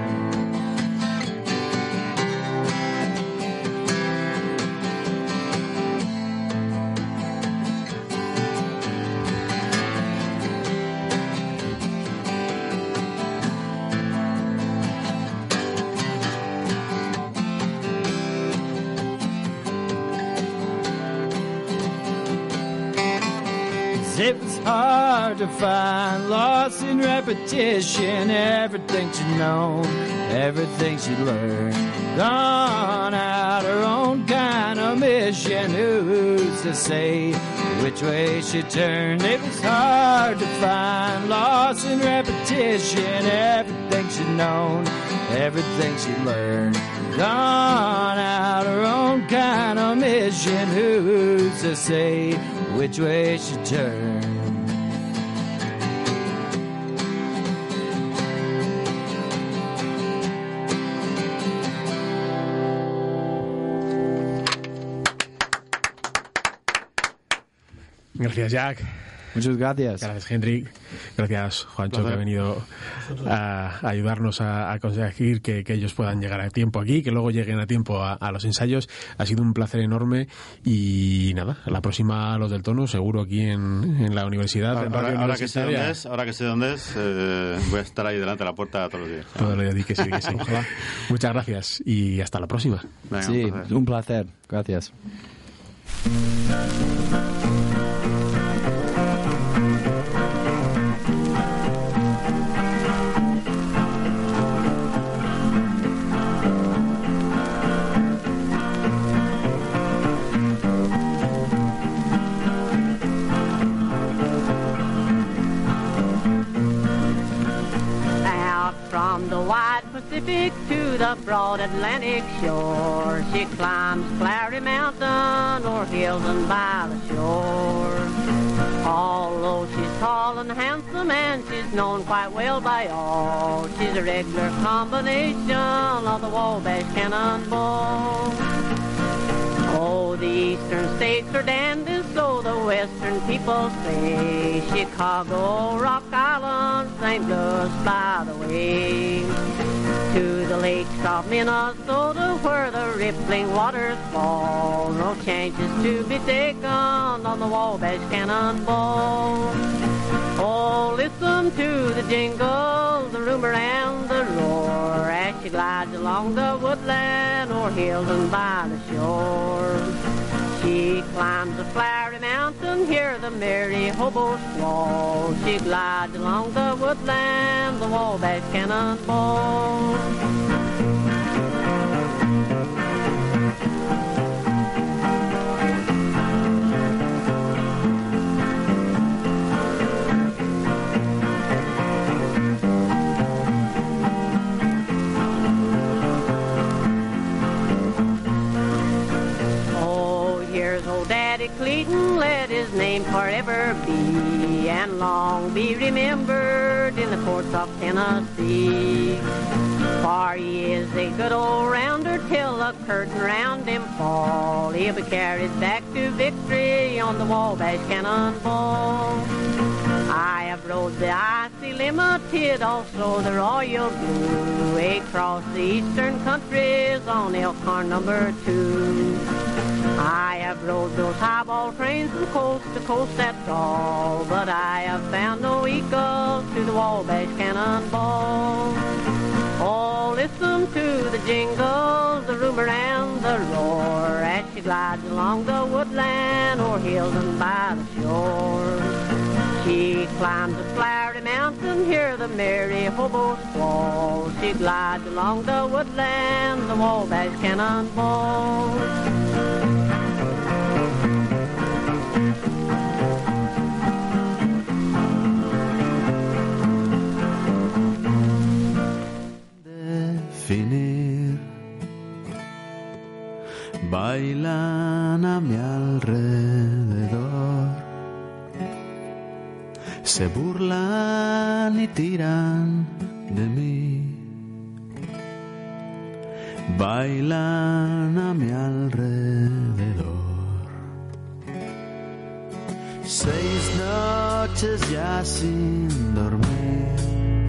To find lost in repetition. Everything she'd known, everything she'd learned. Gone out her own kind of mission. Who's to say which way she turned? It was hard to find lost in repetition. Everything she'd known, everything she'd learned. Gone out her own kind of mission. Who's to say which way she turned? Gracias, Jack. Muchas gracias. Gracias, Hendrik. Gracias, Juancho, que ha venido a, a ayudarnos a, a conseguir que, que ellos puedan llegar a tiempo aquí, que luego lleguen a tiempo a, a los ensayos. Ha sido un placer enorme y nada, la próxima a los del tono, seguro aquí en, en la universidad. en Ahora, ahora que sé dónde es, ahora que sé dónde es, eh, voy a estar ahí delante de la puerta todos los días. Todo lo di que sí, que sí. Muchas gracias y hasta la próxima. Venga, Sí, un placer. un placer. Gracias. To the broad Atlantic shore, she climbs Clary Mountain or hills and by the shore. Although she's tall and handsome and she's known quite well by all, she's a regular combination of the Wabash Cannonball. Oh, the eastern states are dandies, so the western people say. Chicago, Rock Island, St. Louis by the way. To the lakes of Minnesota where the rippling waters fall. No changes to be taken on the Wabash Cannonball. Oh, listen to the jingle, the rumor and the roar as she glides along the woodland or hills and by the shore. She climbs the flowery mountain, hear the merry hobo squall. She glides along the woodland, the Wabash Cannonball. Name forever be, and long be remembered in the courts of Tennessee. For he is a good old rounder till the curtain round him fall. He'll be carried back to victory on the Wabash Cannonball. I have rode the icy limited, also the royal blue, across the eastern countries on Elkhorn number two. I have rode those highball trains from coast to coast, that's all, but I have found no equal to the Wabash Cannonball. Oh, listen to the jingle, the rumor and the roar as she glides along the woodland or hills and by the shore. She climbs a flowery mountain, hear the merry hobo squall. She glides along the woodland, the Wabash Cannonball. Bailan a mi alrededor. Se burlan y tiran de mí. Bailan a mi alrededor. Seis noches ya sin dormir.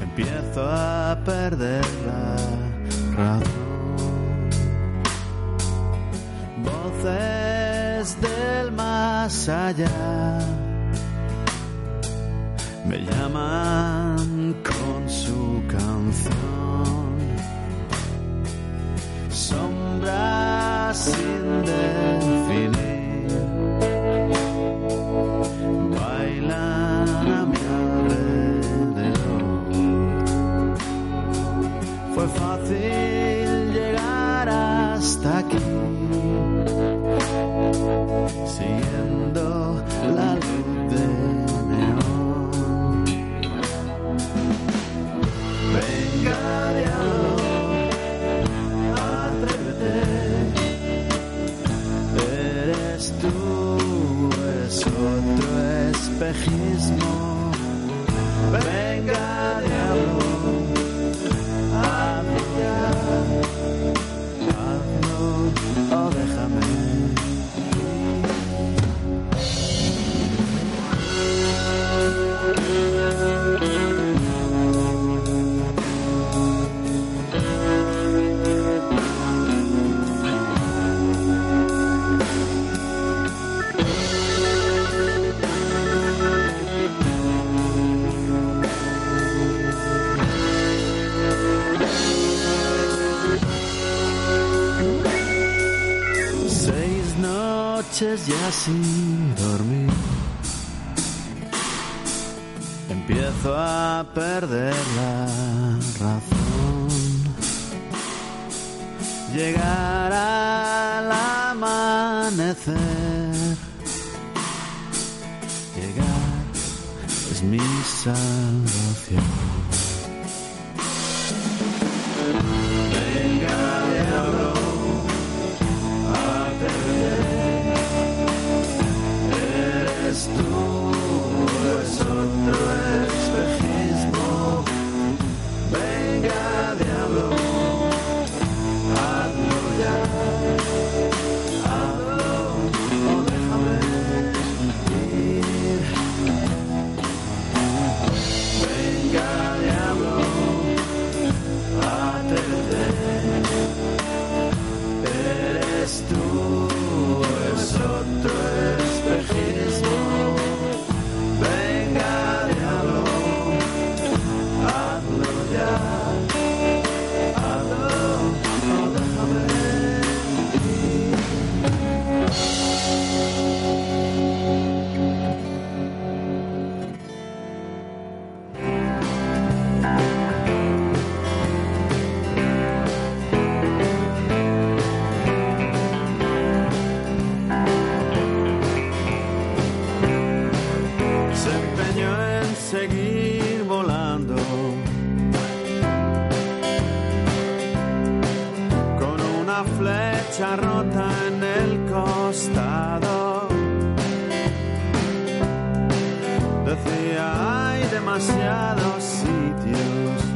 Empiezo a perder la razón. Voces del más allá me llaman con su canción. Sombras sin Eres tú, es otro espejismo. Venga, diablo. Y así dormir. Empiezo a perder hay demasiados sitios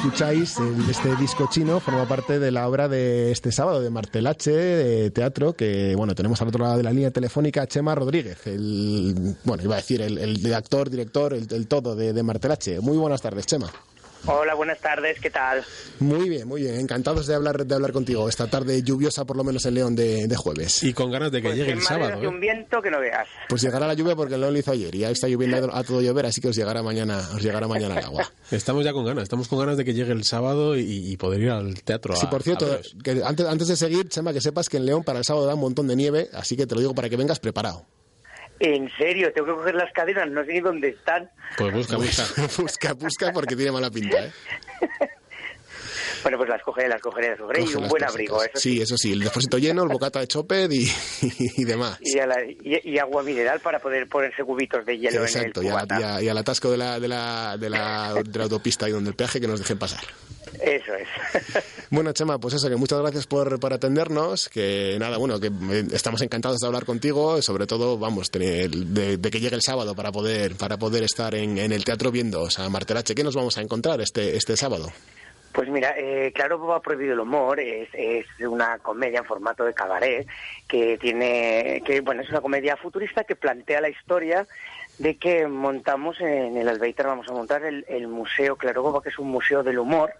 escucháis, este disco chino, forma parte de la obra de este sábado de Martelache, de teatro, que bueno, tenemos al otro lado de la línea telefónica a Chema Rodríguez, el, bueno, iba a decir, el, actor, director, el, todo de Martelache. Muy buenas tardes, Chema. Hola, buenas tardes, ¿qué tal? Muy bien, muy bien. Encantados de hablar, de hablar contigo esta tarde lluviosa, por lo menos en León de, de jueves. Y con ganas de que Pues llegue el sábado. ¿eh? un viento que no veas. Pues llegará la lluvia porque el León lo hizo ayer y ahí está lloviendo a todo llover, así que os llegará mañana, os llegará mañana el agua. Estamos ya con ganas, estamos con ganas de que llegue el sábado y, y poder ir al teatro. Sí, a- por cierto, a veros. que antes, antes de seguir, Chema, que sepas que en León para el sábado da un montón de nieve, así que te lo digo para que vengas preparado. En serio, tengo que coger las cadenas, no sé ni dónde están. Pues busca, busca. busca, busca, porque tiene mala pinta, ¿eh? Bueno, pues las cogeré, las cogeré, las cogeré y un buen cositas. abrigo, eso sí. Sí, eso sí, el depósito lleno, el bocata de choped y, y demás. Y, a la- y- y agua mineral para poder ponerse cubitos de hielo Exacto, en y, el a la- cubata. y a- y al atasco de la, de, la, de, la, de la autopista y donde el peaje que nos dejen pasar. Eso es. Bueno, Chema, pues eso, que muchas gracias por, por atendernos, que nada, bueno, que estamos encantados de hablar contigo, sobre todo, vamos, de, de- de que llegue el sábado para poder, para poder estar en, en el teatro viendo o sea, Martelache. ¿Qué nos vamos a encontrar este, este sábado? Pues mira, eh, Claro ha prohibido el humor, es, es una comedia en formato de cabaret que tiene, que bueno, es una comedia futurista que plantea la historia de que montamos en el Albeitar, vamos a montar el, el Museo Claro Bobo, que es un museo del humor,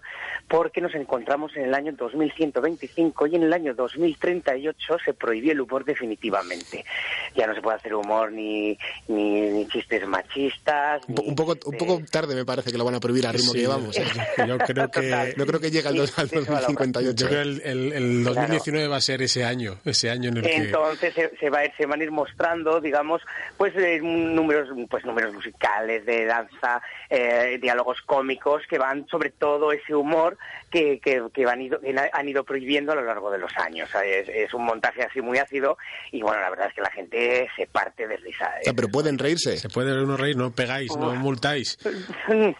porque nos encontramos en el año 2125 y en el año 2038 se prohibió el humor definitivamente. Ya no se puede hacer humor ni, ni, ni chistes machistas. Un, po- un poco, un poco tarde me parece que lo van a prohibir al ritmo Sí, que llevamos. ¿eh? Yo creo que, No creo que llegue al, dos- al 2058. Yo creo que el, el- el 2019 va a ser ese año, ese año en el que... Entonces se, se va a ir- se van a ir mostrando, digamos, pues eh, números, pues números musicales de danza, eh, diálogos cómicos que van sobre todo ese humor que, que, que van ido- que han ido prohibiendo a lo largo de los años. Es, es un montaje así muy ácido y bueno, la verdad es que la gente se parte de risa. ¿eh? Ah, pero pueden reírse. Se puede uno reír, no pegáis, no multáis.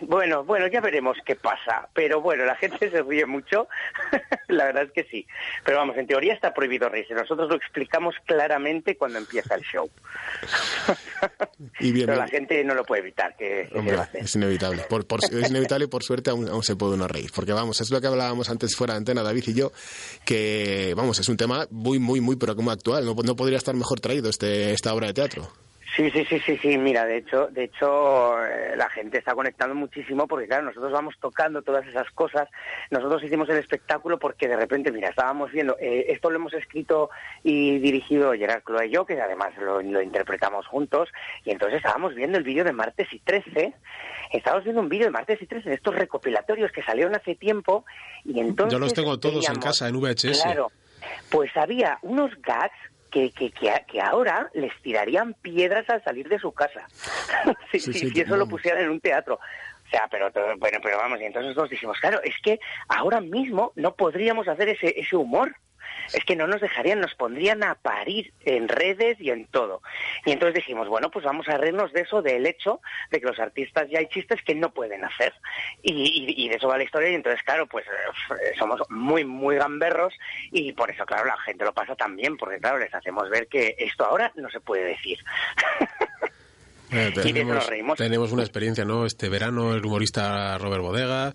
Bueno, bueno, ya veremos qué pasa. Pero bueno, la gente se ríe mucho. la verdad es que sí. Pero vamos, en teoría está prohibido reírse. Nosotros lo explicamos claramente cuando empieza el show. Y bien, Pero la bien. gente no lo puede evitar. Que, Hombre, es inevitable. Por, por- es inevitable y por suerte aún, aún se puede uno reír. Porque vamos, es lo que hablábamos antes fuera de antena, David y yo, que vamos, es un tema muy, muy, muy, pero como actual. No, no podría estar mejor traído este, esta obra de teatro. Sí, sí, sí, sí, sí. Mira, de hecho, de hecho, eh, la gente está conectando muchísimo porque, claro, nosotros vamos tocando todas esas cosas. Nosotros hicimos el espectáculo porque de repente, mira, estábamos viendo, eh, esto lo hemos escrito y dirigido Gerard Cloa y yo, que además lo, lo interpretamos juntos, y entonces estábamos viendo el vídeo de martes y 13. Estábamos viendo un vídeo de martes y 13 de estos recopilatorios que salieron hace tiempo y entonces Yo los tengo todos en casa, en VHS. Claro, pues había unos gags que, que, que, que ahora les tirarían piedras al salir de su casa. si, Sí, si- sí, si eso lo pusieran en un teatro. O sea, pero todo- bueno, pero vamos, y entonces nosotros dijimos, claro, es que ahora mismo no podríamos hacer ese, ese humor. Es que no nos dejarían, nos pondrían a parir en redes y en todo. Y entonces dijimos, bueno, pues vamos a reírnos de eso, del hecho de que los artistas ya hay chistes que no pueden hacer. Y, y- de eso va la historia. Y entonces, claro, pues eh, somos muy, muy gamberros y por eso, claro, la gente lo pasa también, porque, claro, les hacemos ver que esto ahora no se puede decir. Eh, tenemos, tenemos una experiencia, ¿no? Este verano, el humorista Robert Bodega.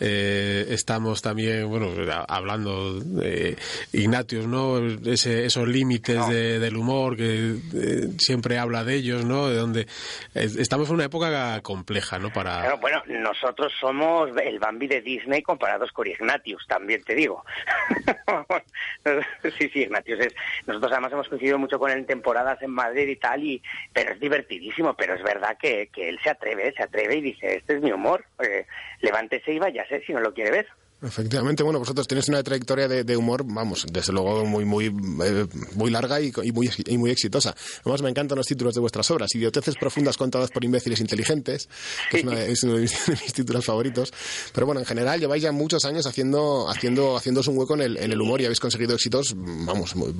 eh, estamos también, bueno, hablando de Ignatius, ¿no? Ese, esos límites de- del humor que eh, siempre habla de ellos, ¿no? De donde estamos en una época compleja, ¿no? Para Claro, bueno, nosotros somos el Bambi de Disney comparados con Ignatius, también te digo. sí, sí, Ignatius es... Nosotros además hemos coincidido mucho con él en temporadas en Madrid y tal, y pero es divertidísimo, pero es verdad que, que él se atreve, se atreve y dice, este es mi humor, eh, levántese y váyase si no lo quiere ver. Efectivamente, bueno, vosotros tenéis una trayectoria de, de humor, vamos, desde luego muy muy eh, muy larga y, y muy y muy exitosa. Además me encantan los títulos de vuestras obras, Idioteces profundas contadas por imbéciles inteligentes, que es, una- es uno de mis, de mis títulos favoritos. Pero bueno, en general lleváis ya muchos años haciendo haciendo haciéndoos un hueco en el, en el humor y habéis conseguido éxitos, vamos, muy-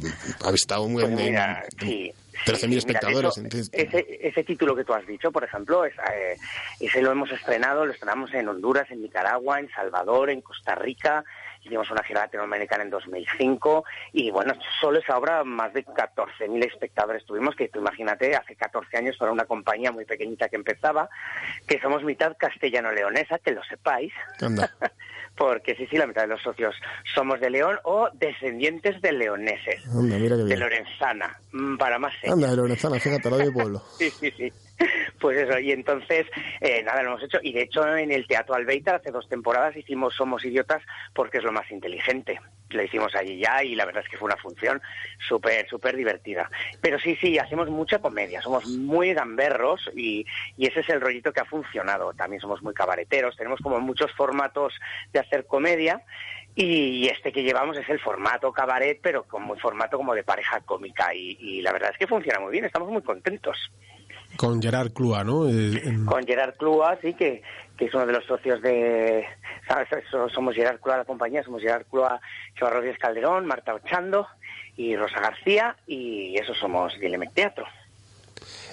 habéis estado muy Pues en- mira, en- sí. 13.000 Sí, mira, de espectadores. hecho, ese, ese título que tú has dicho, por ejemplo, es, eh, ese lo hemos estrenado, lo estrenamos en Honduras, en Nicaragua, en Salvador, en Costa Rica hicimos una gira latinoamericana en 2005 y bueno, solo esa obra más de 14.000 espectadores tuvimos, que tú imagínate, hace 14 años para una compañía muy pequeñita que empezaba, que somos mitad castellano-leonesa, que lo sepáis. Anda. Porque sí, sí, la mitad de los socios somos de León o descendientes de leoneses, Anda, mira qué de bien. Lorenzana, mm, para más señas. Anda, de Lorenzana, fíjate, lo de pueblo. Sí, sí, sí. Pues eso, y entonces, eh, nada, lo hemos hecho. Y de hecho, en el Teatro Albeitar hace dos temporadas hicimos Somos Idiotas porque es lo más inteligente. Lo hicimos allí ya y la verdad es que fue una función súper, súper divertida. Pero sí, sí, hacemos mucha comedia. Somos muy gamberros y, y ese es el rollito que ha funcionado. También somos muy cabareteros. Tenemos como muchos formatos de hacer comedia. Y este que llevamos es el formato cabaret, pero como formato como de pareja cómica. Y la verdad es que funciona muy bien, estamos muy contentos. Con Gerard Clua, ¿no? Eh, Con Gerard Clua, sí, que, que es uno de los socios de... ¿sabes? So- Somos Gerard Clua, la compañía, somos Gerard Clua, Chava Rodríguez Calderón, Marta Ochando y Rosa García, y eso somos Dilemec Teatro.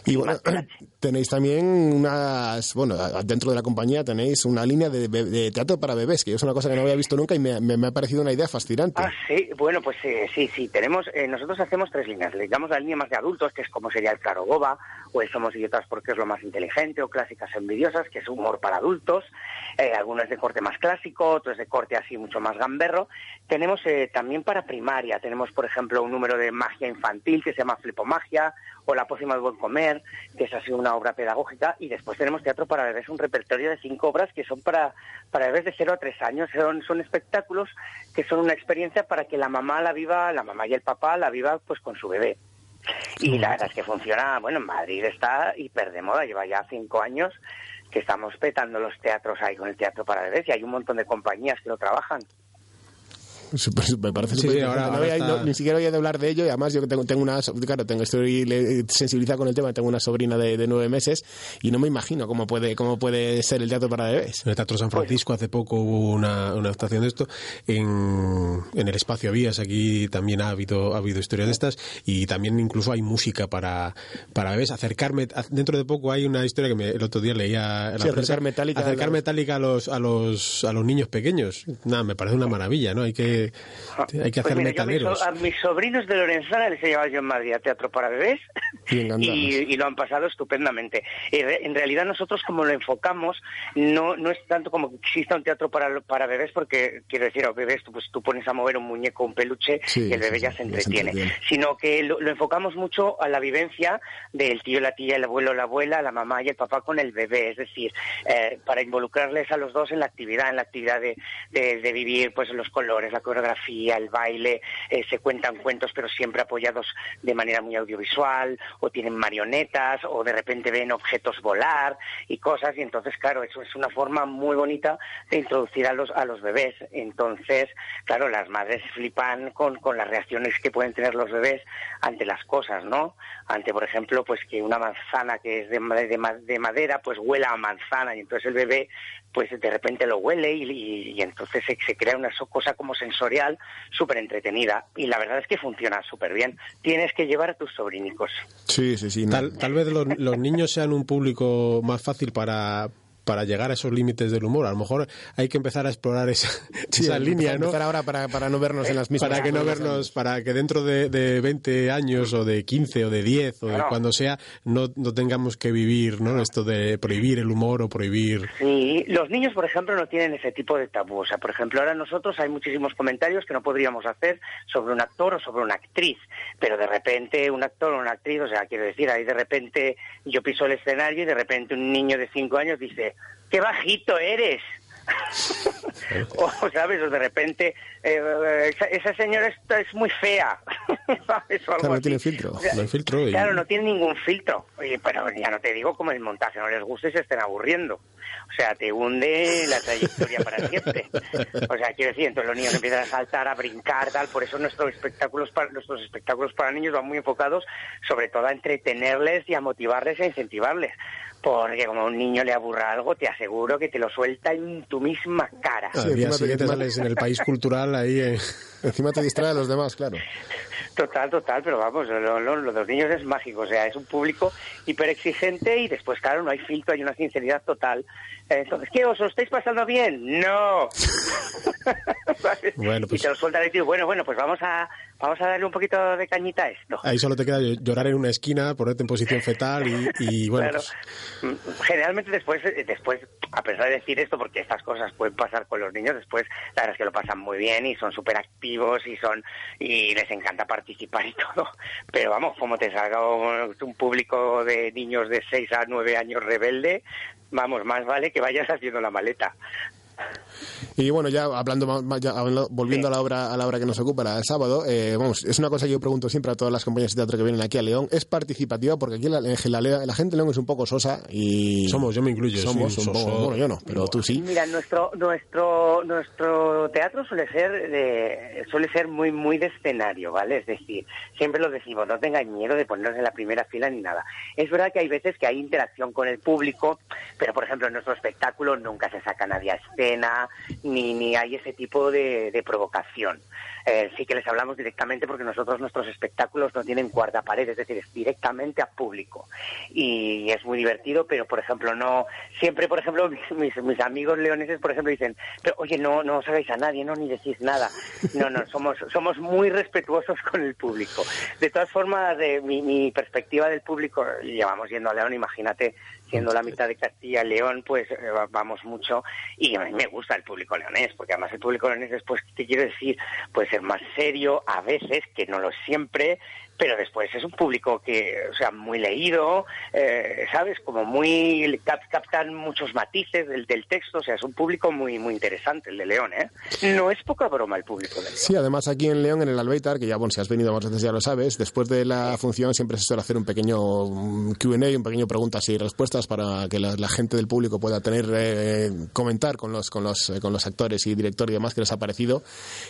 Y bueno, tenéis también unas, bueno, dentro de la compañía tenéis una línea de, de teatro para bebés, que es una cosa que no había visto nunca y me, me- ha parecido una idea fascinante. Ah, sí, bueno, pues eh, sí, sí, tenemos, eh, nosotros hacemos tres líneas. Le damos la línea más de adultos, que es como sería el Claro Boba, o Somos Idiotas porque es lo más inteligente, o Clásicas Envidiosas, que es humor para adultos, eh, algunos de corte más clásico, otros de corte así mucho más gamberro. Tenemos eh, también para primaria, tenemos por ejemplo un número de magia infantil que se llama Flipomagia, o La pócima del buen comer, que es así una obra pedagógica, y después tenemos teatro para bebés, un repertorio de cinco obras que son para, para bebés de 0 a 3 años, son, son espectáculos que son una experiencia para que la mamá la viva, la mamá y el papá la viva pues con su bebé. Y la verdad es que funciona, bueno, en Madrid está hiper de moda, lleva ya cinco años que estamos petando los teatros ahí con el teatro para bebés y hay un montón de compañías que lo trabajan. Me parece Sí, ahora- interesante. No ahora había- está- no- ni siquiera había de hablar de ello y además yo que tengo, tengo una, claro, tengo, estoy sensibilizado con el tema, tengo una sobrina de, de nueve meses y no me imagino cómo puede, cómo puede ser el teatro para bebés. En el Teatro San Francisco hace poco hubo una, una actuación de esto. En, en el espacio Vías aquí también ha habido, ha habido historias de estas y también incluso hay música para, para bebés. Acercarme, dentro de poco hay una historia que me- el otro día leía en la Sí, acercar. Metallica a acercar los- a los, a los, a los niños pequeños. Nada, me parece una maravilla, ¿no? Hay que, hay que Pues hacer mira, yo a mis, a sobrinos de Lorenzana les he llevado yo en Madrid a teatro para bebés Y encantados. y, lo han pasado estupendamente. En realidad nosotros como lo enfocamos no, no es tanto como que exista un teatro para, para bebés porque quiero decir, a bebés tú, pues, tú pones a mover un muñeco, un peluche Sí, y el bebé sí, ya sí, se ya se entretiene. entretiene. Sino que lo, lo enfocamos mucho a la vivencia del tío, la tía, el abuelo, la abuela, la mamá y el papá con el bebé. Es decir, eh, para involucrarles a los dos en la actividad, en la actividad de, de- de vivir pues los colores, la coreografía, el baile, eh, se cuentan cuentos pero siempre apoyados de manera muy audiovisual, o tienen marionetas, o de repente ven objetos volar y cosas, y entonces claro, eso es una forma muy bonita de introducir a los, a los bebés. Entonces, claro, las madres flipan con, con las reacciones que pueden tener los bebés ante las cosas, ¿no? Ante, por ejemplo, pues que una manzana que es de, de, de madera, pues huela a manzana, y entonces el bebé, pues de repente lo huele y, y- y entonces se, se crea una cosa como sensorial súper entretenida. Y la verdad es que funciona súper bien. Tienes que llevar a tus sobrinicos. Sí, sí, sí. Tal, tal vez los, los niños sean un público más fácil para, para llegar a esos límites del humor. A lo mejor hay que empezar a explorar esa, Sí, esa línea, ¿no? empezar ahora para, para no vernos en las mismas Para que no vernos, para que dentro de, de 20 años o de 15 o de 10 o de cuando sea, no, no tengamos que vivir, ¿no? Esto de prohibir el humor o prohibir... Sí, los niños, por ejemplo, no tienen ese tipo de tabú. O sea, por ejemplo, ahora nosotros hay muchísimos comentarios que no podríamos hacer sobre un actor o sobre una actriz, pero de repente un actor o una actriz, o sea, quiero decir, ahí de repente yo piso el escenario y de repente un niño de cinco años dice, ¡qué bajito eres! o, ¿sabes? O de repente, eh, esa, esa señora es, es muy fea. ¿Sabes? O algo Claro, no tiene filtro. O sea, No hay filtro y- Claro, no tiene ningún filtro. Oye, pero ya no te digo como el montaje no les guste y se estén aburriendo. O sea, te hunde la trayectoria para siempre. O sea, quiero decir, entonces los niños empiezan a saltar, a brincar, tal. Por eso nuestros espectáculos para, nuestros espectáculos para niños van muy enfocados sobre todo a entretenerles y a motivarles e incentivarles. Porque como a un niño le aburra algo, te aseguro que te lo suelta en tu misma cara. Al Sí, encima te- sales en el país cultural ahí... eh, Encima te distrae a los demás, claro. Total, total, pero vamos, lo, lo- lo de los niños es mágico, o sea, es un público hiper exigente y después, claro, no hay filtro, hay una sinceridad total. Entonces, ¿qué? ¿Os lo estáis pasando bien? No. Bueno, pues- Y te lo sueltan y dices, bueno, bueno, pues vamos a, vamos a darle un poquito de cañita a esto. Ahí solo te queda llorar en una esquina, ponerte en posición fetal y, y, bueno, Claro. pues, Generalmente después, eh, después, a pesar de decir esto, porque estas cosas pueden pasar con los niños, después la verdad es que lo pasan muy bien y son súper activos y son y les encanta participar y todo. Pero vamos, como te salga un, un público de niños de 6 a 9 años rebelde, vamos, más vale que vayas haciendo la maleta. Y bueno, ya hablando, ya hablando- volviendo a la obra a la obra que nos ocupa la- el sábado, eh, vamos, es una cosa que yo pregunto siempre a todas las compañías de teatro que vienen aquí a León, es participativa porque aquí la, la, la gente de León es un poco sosa y Somos, yo me incluyo, somos un poco, soso. bueno, yo no, pero tú sí. Mira, nuestro nuestro nuestro teatro suele ser de, suele ser muy muy de escenario, ¿vale? Es decir, siempre lo decimos, no tengáis miedo de ponernos en la primera fila ni nada. Es verdad que hay veces que hay interacción con el público, pero por ejemplo en nuestro espectáculo nunca se saca nadie a ni ni hay ese tipo de provocación. Eh, sí que les hablamos directamente porque nosotros nuestros espectáculos no tienen cuarta pared, es decir, es directamente a público y es muy divertido, pero por ejemplo no siempre, por ejemplo, mis, amigos leoneses, por ejemplo, dicen, pero oye, no no os hagáis a nadie, no ni decís nada. No, no, somos somos muy respetuosos con el público. De todas formas, de mi, perspectiva del público, llevamos yendo a León, imagínate, siendo la mitad de Castilla León, pues eh, va- vamos mucho y a mí me gusta el público leonés, porque además el público leonés después, te quiero decir, puede ser más serio a veces, que no lo siempre, pero después es un público que, o sea, muy leído, eh, ¿sabes? Como muy, cap- captan muchos matices del, del texto, o sea, es un público muy, muy interesante el de León, ¿eh? No es poca broma el público de León. Sí, además aquí en León, en el Albeitar, que ya, bueno, si has venido más veces ya lo sabes, después de la función siempre se suele hacer un pequeño Q&A, un pequeño preguntas y respuestas para que la, gente del público pueda tener, eh, comentar con los, con, los, eh, con los actores y director y demás que les ha parecido.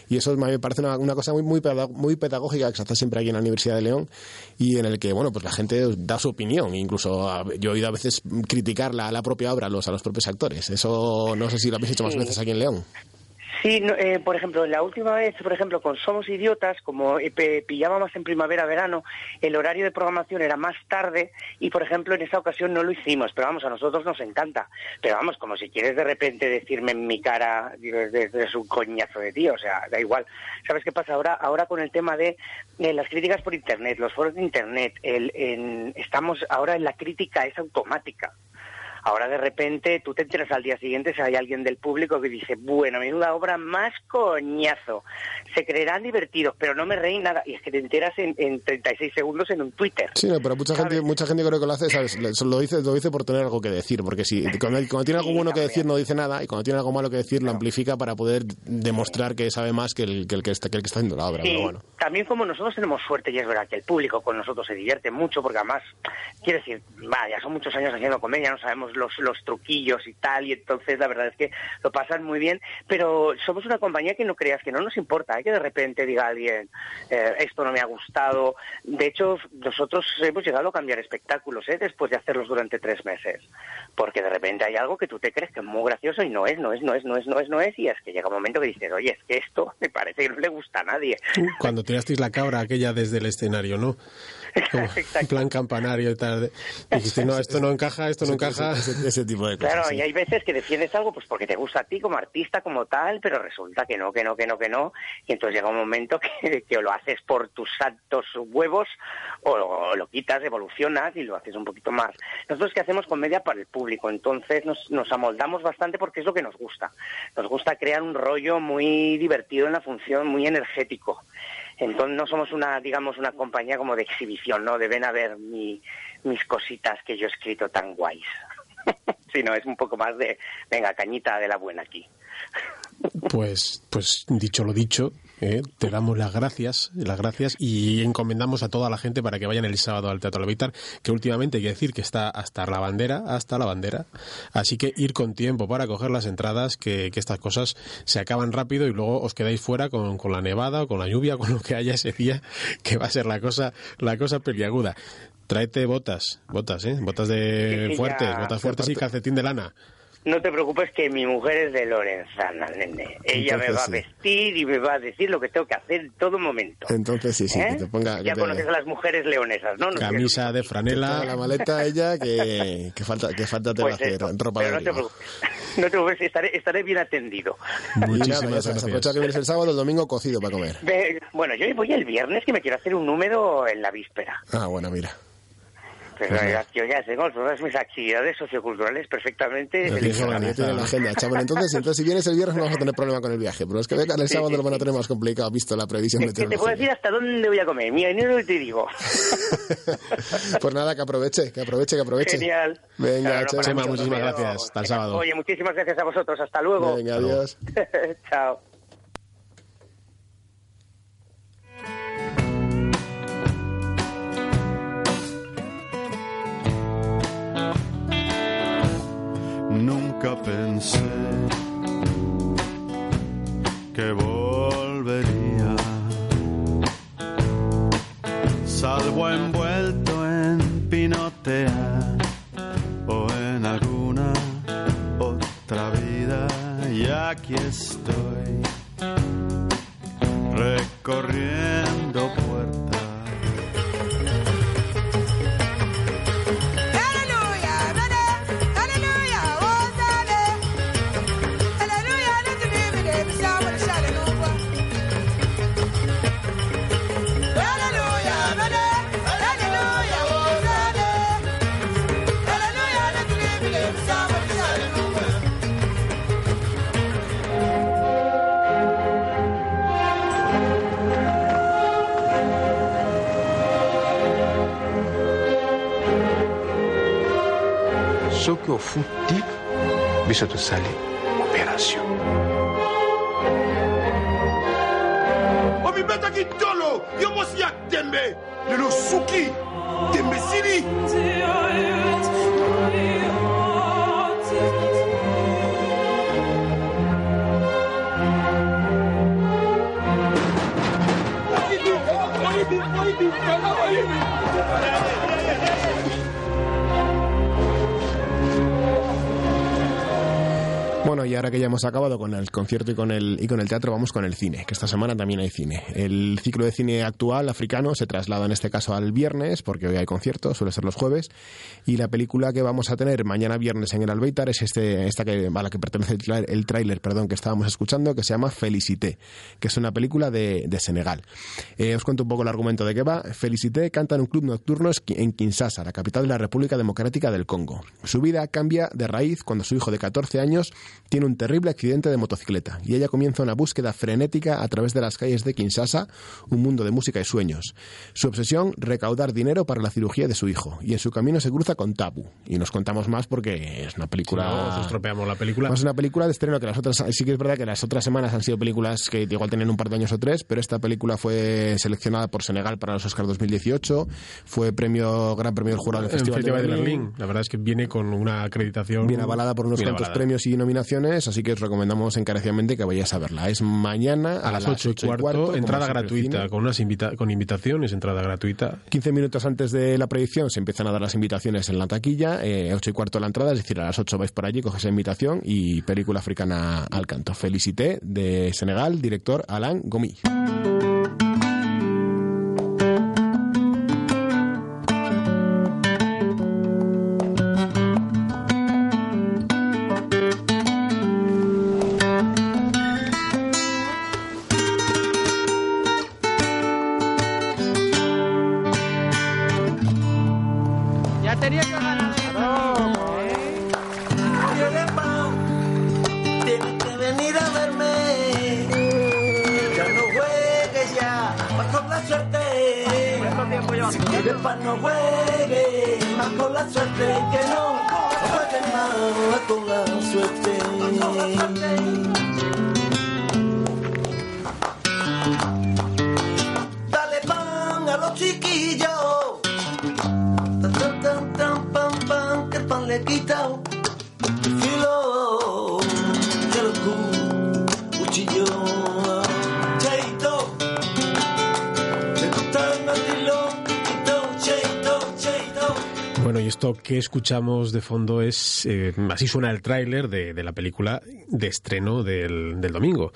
Y eso me parece una, una cosa muy, muy, muy pedagógica que se hace siempre aquí en la Universidad de León y en el que, bueno, pues la gente da su opinión. Incluso a- yo he oído a veces criticar la, la propia obra a los, a los propios actores. Eso no sé si lo habéis hecho más Sí. veces aquí en León. Sí, no, eh, por ejemplo, la última vez, por ejemplo, con Somos Idiotas, como eh, pe- pillábamos en primavera-verano, el horario de programación era más tarde y, por ejemplo, en esa ocasión no lo hicimos, pero vamos, a nosotros nos encanta. Pero vamos, como si quieres de repente decirme en mi cara, es, un coñazo de ti, o sea, da igual. ¿Sabes qué pasa ahora? Ahora con el tema de eh, las críticas por Internet, los foros de Internet, el, en- estamos ahora en la crítica es automática. Ahora de repente tú te enteras al día siguiente si hay alguien del público que dice, bueno, menuda obra más coñazo. Se creerán divertidos, pero no me reí nada. Y es que te enteras en, en 36 segundos en un Twitter. Sí, no, pero mucha gente, mucha gente creo que lo hace, Lo dice, lo dice por tener algo que decir, porque si cuando, cuando tiene algo Sí, bueno que decir no dice nada y cuando tiene algo malo que decir lo amplifica para poder demostrar que sabe más que el que, el que, está, que el que está haciendo la obra. Sí, Pero bueno. también como nosotros tenemos suerte y es verdad que el público con nosotros se divierte mucho porque además, quiero decir, va, ya son muchos años haciendo comedia, no sabemos los, los truquillos y tal y entonces la verdad es que lo pasan muy bien, pero somos una compañía que no creas que no nos importa, ¿eh? que de repente diga alguien, eh, esto no me ha gustado. De hecho, nosotros hemos llegado a cambiar espectáculos ¿eh? después de hacerlos durante tres meses, porque de repente hay algo que tú te crees que es muy gracioso y no es, no es, no es, no es, no es, no es, y es que llega un momento que dices, oye, es que esto me parece que no le gusta a nadie. Cuando tirasteis la cabra aquella desde el escenario, ¿no? Como en plan campanario y tal. Dijiste, no, esto no encaja, esto no encaja. Ese, ese tipo de cosas. Claro, sí. y hay veces que defiendes algo pues porque te gusta a ti como artista, como tal, pero resulta que no, que no, que no, que no. Y entonces llega un momento que, que o lo haces por tus santos huevos o lo, lo quitas, evolucionas y lo haces un poquito más. Nosotros que hacemos comedia para el público, entonces nos, nos amoldamos bastante porque es lo que nos gusta. Nos gusta crear un rollo muy divertido en la función, muy energético. Entonces no somos una, digamos, una compañía como de exhibición, ¿no? De ven a ver mi- mis cositas que yo he escrito tan guays. sino es un poco más de, venga, cañita de la buena aquí. Pues, pues dicho lo dicho, ¿eh? te damos las gracias, las gracias y encomendamos a toda la gente para que vayan el sábado al Teatro Levitar, que últimamente hay que decir que está hasta la bandera, hasta la bandera. Así que ir con tiempo para coger las entradas, que, que estas cosas se acaban rápido y luego os quedáis fuera con, con la nevada o con la lluvia, con lo que haya ese día, que va a ser la cosa, la cosa peliaguda. Tráete botas, botas, ¿eh? Botas de fuertes, botas fuertes y calcetín de lana. No te preocupes que mi mujer es de Lorenzana, nene. Ella me Entonces va a sí. vestir y me va a decir lo que tengo que hacer en todo momento. Entonces sí, sí, ¿Eh? que te ponga... que Ya te- conoces a las mujeres leonesas, ¿no? No. Camisa de franela. la maleta ella que, que falta que falta te va a Pues hacer ropa pero de no te preocupes. No te preocupes, estaré, estaré bien atendido. Muchísimas gracias. aprovecha que vienes el sábado, el domingo cocido para comer. Ve- Bueno, yo voy el viernes que me quiero hacer un número en la víspera. Ah, bueno, mira. Pero ya, yo ya tengo todas mis actividades socioculturales perfectamente Lo tienes seleccionadas. organizado en la agenda, chaval. Entonces, entonces, si vienes el viernes no vamos a tener problema con el viaje. Pero es que venga, el sábado lo van a tener más complicado, visto la previsión que te puedo decir hasta dónde voy a comer. Mira, y no te digo. Pues nada, que aproveche, que aproveche, que aproveche. Genial. Venga, Chema, muchísimas gracias. Hasta el sábado. Oye, muchísimas gracias a vosotros. Hasta luego. Venga, adiós. Chao. Nunca pensé que volvería, salvo envuelto en pinotea o en alguna otra vida. Y aquí estoy recorriendo futti vi sottosale operazione. Omi beta ki dolo, yo mosi ak deme, le lo suki. Y ahora que ya hemos acabado con el concierto y con el, y con el teatro, vamos con el cine, que esta semana también hay cine. El ciclo de cine actual africano se traslada en este caso al viernes, porque hoy hay concierto, suele ser los jueves, y la película que vamos a tener mañana viernes en el Albeitar es este, esta que, a la que pertenece el, tráiler perdón, que estábamos escuchando, que se llama Felicité, que es una película de, de Senegal. Eh, os cuento un poco el argumento de qué va. Felicité canta en un club nocturno en Kinshasa, la capital de la República Democrática del Congo. Su vida cambia de raíz cuando su hijo de 14 años tiene un terrible accidente de motocicleta y ella comienza una búsqueda frenética a través de las calles de Kinshasa, un mundo de música y sueños. Su obsesión, recaudar dinero para la cirugía de su hijo y en su camino se cruza con Tabu. Y nos contamos más porque es una película... Si no, os estropeamos la película. Es una película de estreno que las otras, sí que es verdad que las otras semanas han sido películas que igual tienen un par de años o tres, pero esta película fue seleccionada por Senegal para los Oscars 2018, fue premio, gran premio del jurado del El Festival, Festival de Berlín. La verdad es que viene con una acreditación. Bien avalada por unos cuantos premios y nominaciones, así que os recomendamos encarecidamente que vayáis a verla. Es mañana A las 8 y cuarto, entrada gratuita, con unas invita con invitaciones, entrada gratuita. 15 minutos antes de la proyección se empiezan a dar las invitaciones en la taquilla, eh, 8 y cuarto la entrada, es decir, a las 8 vais por allí, coges la invitación y película africana al canto. Felicité de Senegal, director Alain Gomi. Suerte. Si quieres pa' no juegues, más con la suerte que no. No más con la suerte. Dale pan a los chiquillos. Esto que escuchamos de fondo es, eh, así suena el tráiler de, la película de estreno del, del domingo,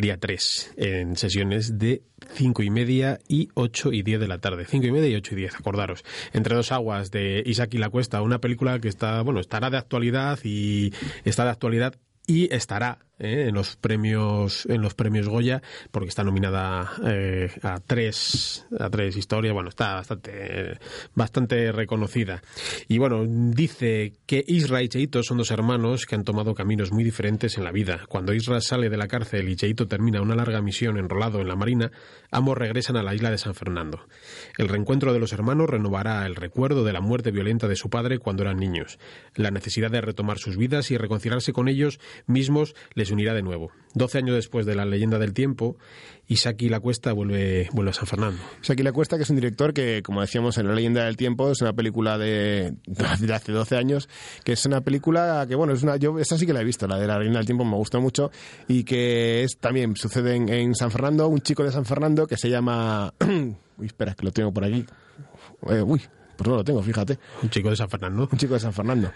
día 3, en sesiones de 5 y media y 8 y 10 de la tarde. 5 y media y 8 y 10, acordaros. Entre dos aguas de Isaac y la Cuesta, una película que está, bueno, estará de actualidad y está de actualidad y estará eh, en los premios en los premios Goya porque está nominada eh, a tres a tres historias. Bueno está bastante bastante reconocida. Y bueno dice que Isra y Cheito son dos hermanos que han tomado caminos muy diferentes en la vida. Cuando Isra sale de la cárcel y Cheito termina una larga misión enrolado en la marina ambos regresan a la isla de San Fernando. El reencuentro de los hermanos renovará el recuerdo de la muerte violenta de su padre cuando eran niños. La necesidad de retomar sus vidas y reconciliarse con ellos mismos les unirá de nuevo. Doce años después de la leyenda del tiempo, Isaki La Cuesta vuelve, vuelve a San Fernando. Isaki La Cuesta, que es un director que, como decíamos en La leyenda del tiempo, es una película de, de hace 12 años, que es una película que, bueno, es una, yo esta sí que la he visto, la de La leyenda del tiempo, me gusta mucho, y que es también sucede en, en San Fernando, un chico de San Fernando que se llama... uy, espera, que lo tengo por aquí. Eh, uy, pues no lo tengo, fíjate. Un chico de San Fernando. Un chico de San Fernando.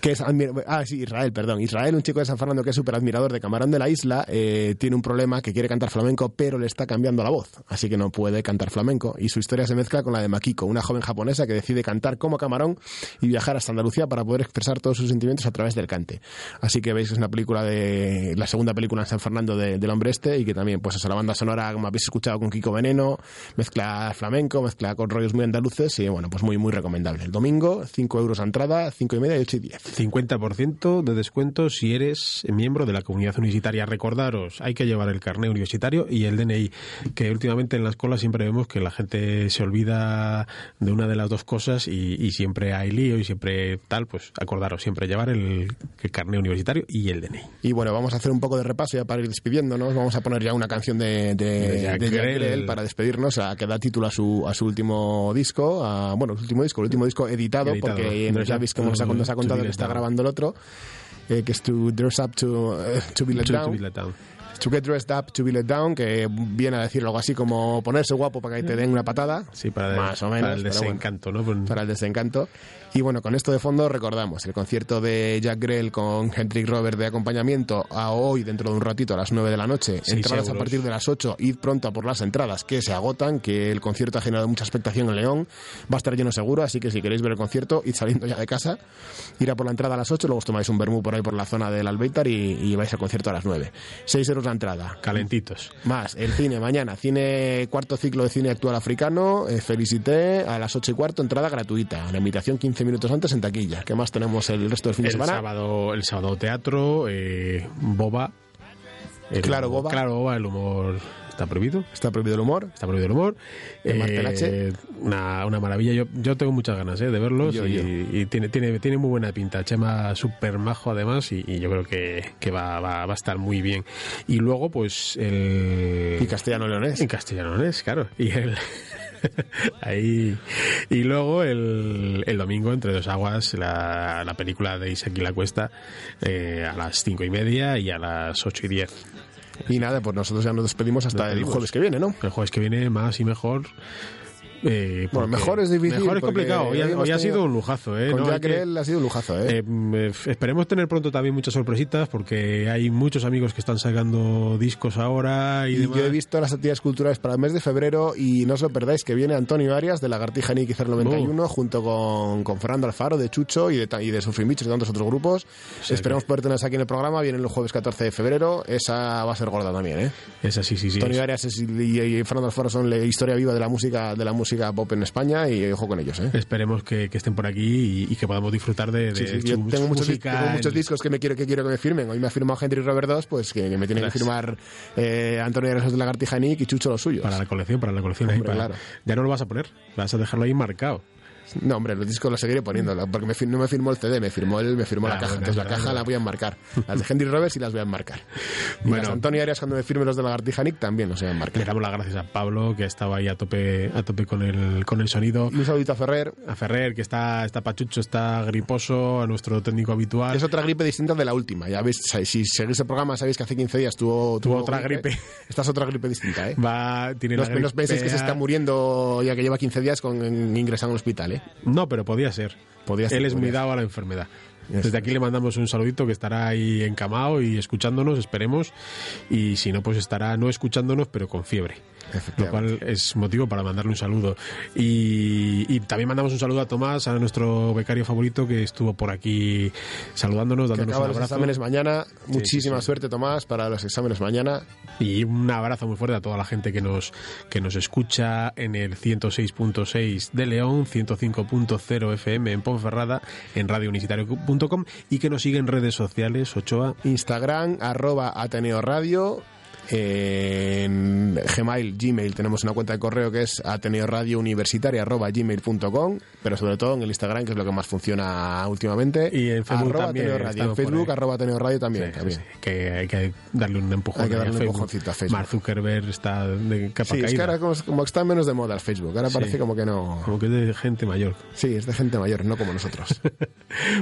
Que es ah, sí, Israel, perdón. Israel, un chico de San Fernando que es súper admirador de Camarón de la Isla, eh, tiene un problema que quiere cantar flamenco, pero le está cambiando la voz. Así que no puede cantar flamenco. Y su historia se mezcla con la de Makiko, una joven japonesa que decide cantar como Camarón y viajar hasta Andalucía para poder expresar todos sus sentimientos a través del cante. Así que veis que es una película de. la segunda película en San Fernando de- del hombre este y que también, pues, eso, la banda sonora, como habéis escuchado con Kiko Veneno, mezcla flamenco, mezcla con rollos muy andaluces y, bueno, pues muy, muy recomendable. El domingo, 5 euros a entrada, 5 y media y 8 y 10. 50% de descuento si eres miembro de la comunidad universitaria. Recordaros, hay que llevar el carnet universitario y el DNI, que últimamente en la escuela siempre vemos que la gente se olvida de una de las dos cosas y, y siempre hay lío y siempre tal, pues acordaros, siempre llevar el, el carnet universitario y el DNI. Y bueno, vamos a hacer un poco de repaso ya para ir despidiéndonos. Vamos a poner ya una canción de, de, De Jack de Jack Grell. Grell para despedirnos, a, que da título a su, a su último disco. A, bueno, su último disco, el último disco editado, Editado. porque ya veis cómo nos ha, nos contado que está grabando el otro, eh, que es To Dress Up to, eh, to Be Let To- Down. to be let down. To Get Dressed Up to Be Let Down, que viene a decir algo así como ponerse guapo para que te den una patada. Sí, para, Más o menos, para el bueno. desencanto, ¿no? Para el desencanto. Y bueno, con esto de fondo recordamos el concierto de Jack Grell con Hendrik Robert de acompañamiento a hoy dentro de un ratito a las 9 de la noche. Entradas a partir de las 8. Id pronto a por las entradas que se agotan, que el concierto ha generado mucha expectación en León. Va a estar lleno seguro, así que si queréis ver el concierto, id saliendo ya de casa. Ir a por la entrada a las 8, luego os tomáis un vermú por ahí por la zona del Albeitar y, y vais al concierto a las 9. 6 euros la entrada. Calentitos. Más, el cine mañana, cine cuarto ciclo de cine actual africano, eh, Felicité, a las 8 y cuarto, entrada gratuita. La invitación 15 minutos antes en taquilla. ¿Qué más tenemos el resto del fin de semana? sábado el sábado teatro eh, boba El Claro, humor- boba. claro boba el humor está prohibido está prohibido el humor está prohibido el humor El Martelache. una, una maravilla yo, yo tengo muchas ganas eh, de verlos Yo, y, yo. y tiene, tiene, tiene muy buena pinta Chema súper majo además y, y yo creo que, que va, va, va a estar muy bien y luego pues el y castellano leonés en castellano leonés claro y el ahí. Y luego el, el domingo entre dos aguas la, la película de Isaac y la Cuesta eh, a las cinco y media y a las ocho y diez. Y nada pues nosotros ya nos despedimos hasta el jueves que viene ¿no? el jueves que viene más y mejor eh, Bueno, mejor es difícil, Mejor es complicado. Hoy, ha- hoy ha sido un lujazo, ¿eh? con No, Jack que- Grell ha sido un lujazo ¿eh? Eh, mm, eh, esperemos tener pronto también muchas sorpresitas porque hay muchos amigos que están sacando discos ahora y, Y demás. yo he visto las actividades culturales para el mes de febrero y no os lo perdáis que viene Antonio Arias de Lagartija Nick 91 junto con, con Fernando Alfaro de Chucho y de, y de Surfing Beach y tantos otros grupos. sea Esperemos poder tenerlos aquí en el programa. Vienen el jueves 14 de febrero. Esa va a ser gorda también, ¿eh? Esa sí, sí, sí. Antonio Arias es- y, y Fernando Alfaro son la historia viva de la música de la música pop en España y ojo con ellos, ¿eh? Esperemos que, que estén por aquí y, y que podamos disfrutar de, de Sí, sí, su- yo su tengo muchos, música tengo muchos discos que me quiero que quiero que me firmen. Hoy me ha firmado Henry Robert 2, pues que, que me tiene que firmar eh, Antonio de Lagartija Nick y Chucho los suyos. para la colección, para la colección. ahí, para- claro. Ya no lo vas a poner, vas a dejarlo ahí marcado. No, hombre, los discos los seguiré poniendo, porque me no me firmó el CD, me firmó el, me firmó la Ah, caja. bueno, Entonces la claro, caja claro. la voy a enmarcar. Las de Henry Roberts y las voy a enmarcar. Y Bueno. las Antonio Arias cuando me firme los de Lagartija Nick también los voy a Le enmarcar. damos las gracias a Pablo, que estaba ahí a tope, a tope con el, con el sonido. Un saludito a Ferrer. A Ferrer, que está, está pachucho, está griposo, a nuestro técnico habitual. Es otra gripe distinta de la última. Ya veis, si seguís el programa sabéis que hace 15 días tuvo, Tuvo otra gripe. Esta es otra gripe distinta, ¿eh? Va, tiene No, la os- no penséis que se está muriendo ya que lleva 15 días con ingresado en el hospital, ¿eh? ¿Eh? No, pero podía ser. Podía ser, Él es muy dado a la enfermedad. Desde aquí le mandamos un saludito que estará ahí encamado y escuchándonos, esperemos. Y si no, pues estará no escuchándonos, pero con fiebre. Lo cual es motivo para mandarle un saludo. Y, y también mandamos un saludo a Tomás, a nuestro becario favorito que estuvo por aquí saludándonos, Que dándonos acaba un los abrazo. exámenes mañana. Sí, Muchísima sí, sí. suerte, Tomás, para los exámenes mañana. Y un abrazo muy fuerte a toda la gente que nos, que nos escucha en el 106.6 de León, 105.0 FM en Ponferrada, en radiouniversitario.com y que nos sigue en redes sociales, Ochoa. Instagram, arroba Ateneo Radio. En Gmail, Gmail, tenemos una cuenta de correo que es ateneoradiouniversitaria.gmail.com, pero sobre todo en el Instagram, que es lo que más funciona últimamente. Y en Facebook arroba también, Radio. En Facebook, arroba Ateneo Radio también. Sí, también. sí, que hay que darle un empujón. Hay que darle un Facebook. empujoncito a Facebook. Mark Zuckerberg está de capa Sí, es que caída. ahora como, como está menos de moda el Facebook, ahora Sí. parece como que no... Como que es de gente mayor. Sí, es de gente mayor, no como nosotros.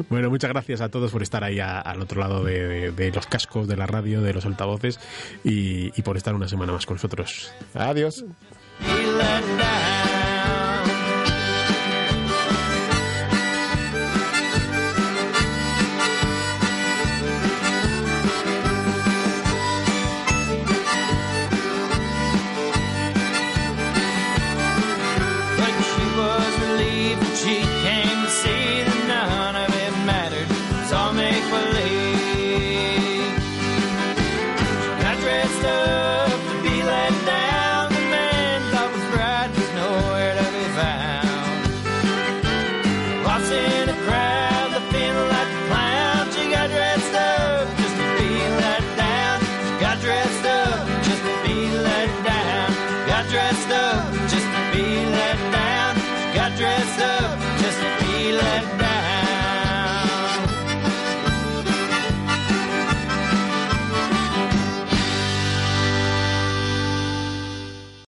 Bueno, muchas gracias a todos por estar ahí a- al otro lado de, de- de los cascos, de la radio, de los altavoces y, y por estar una semana más con nosotros. Adiós.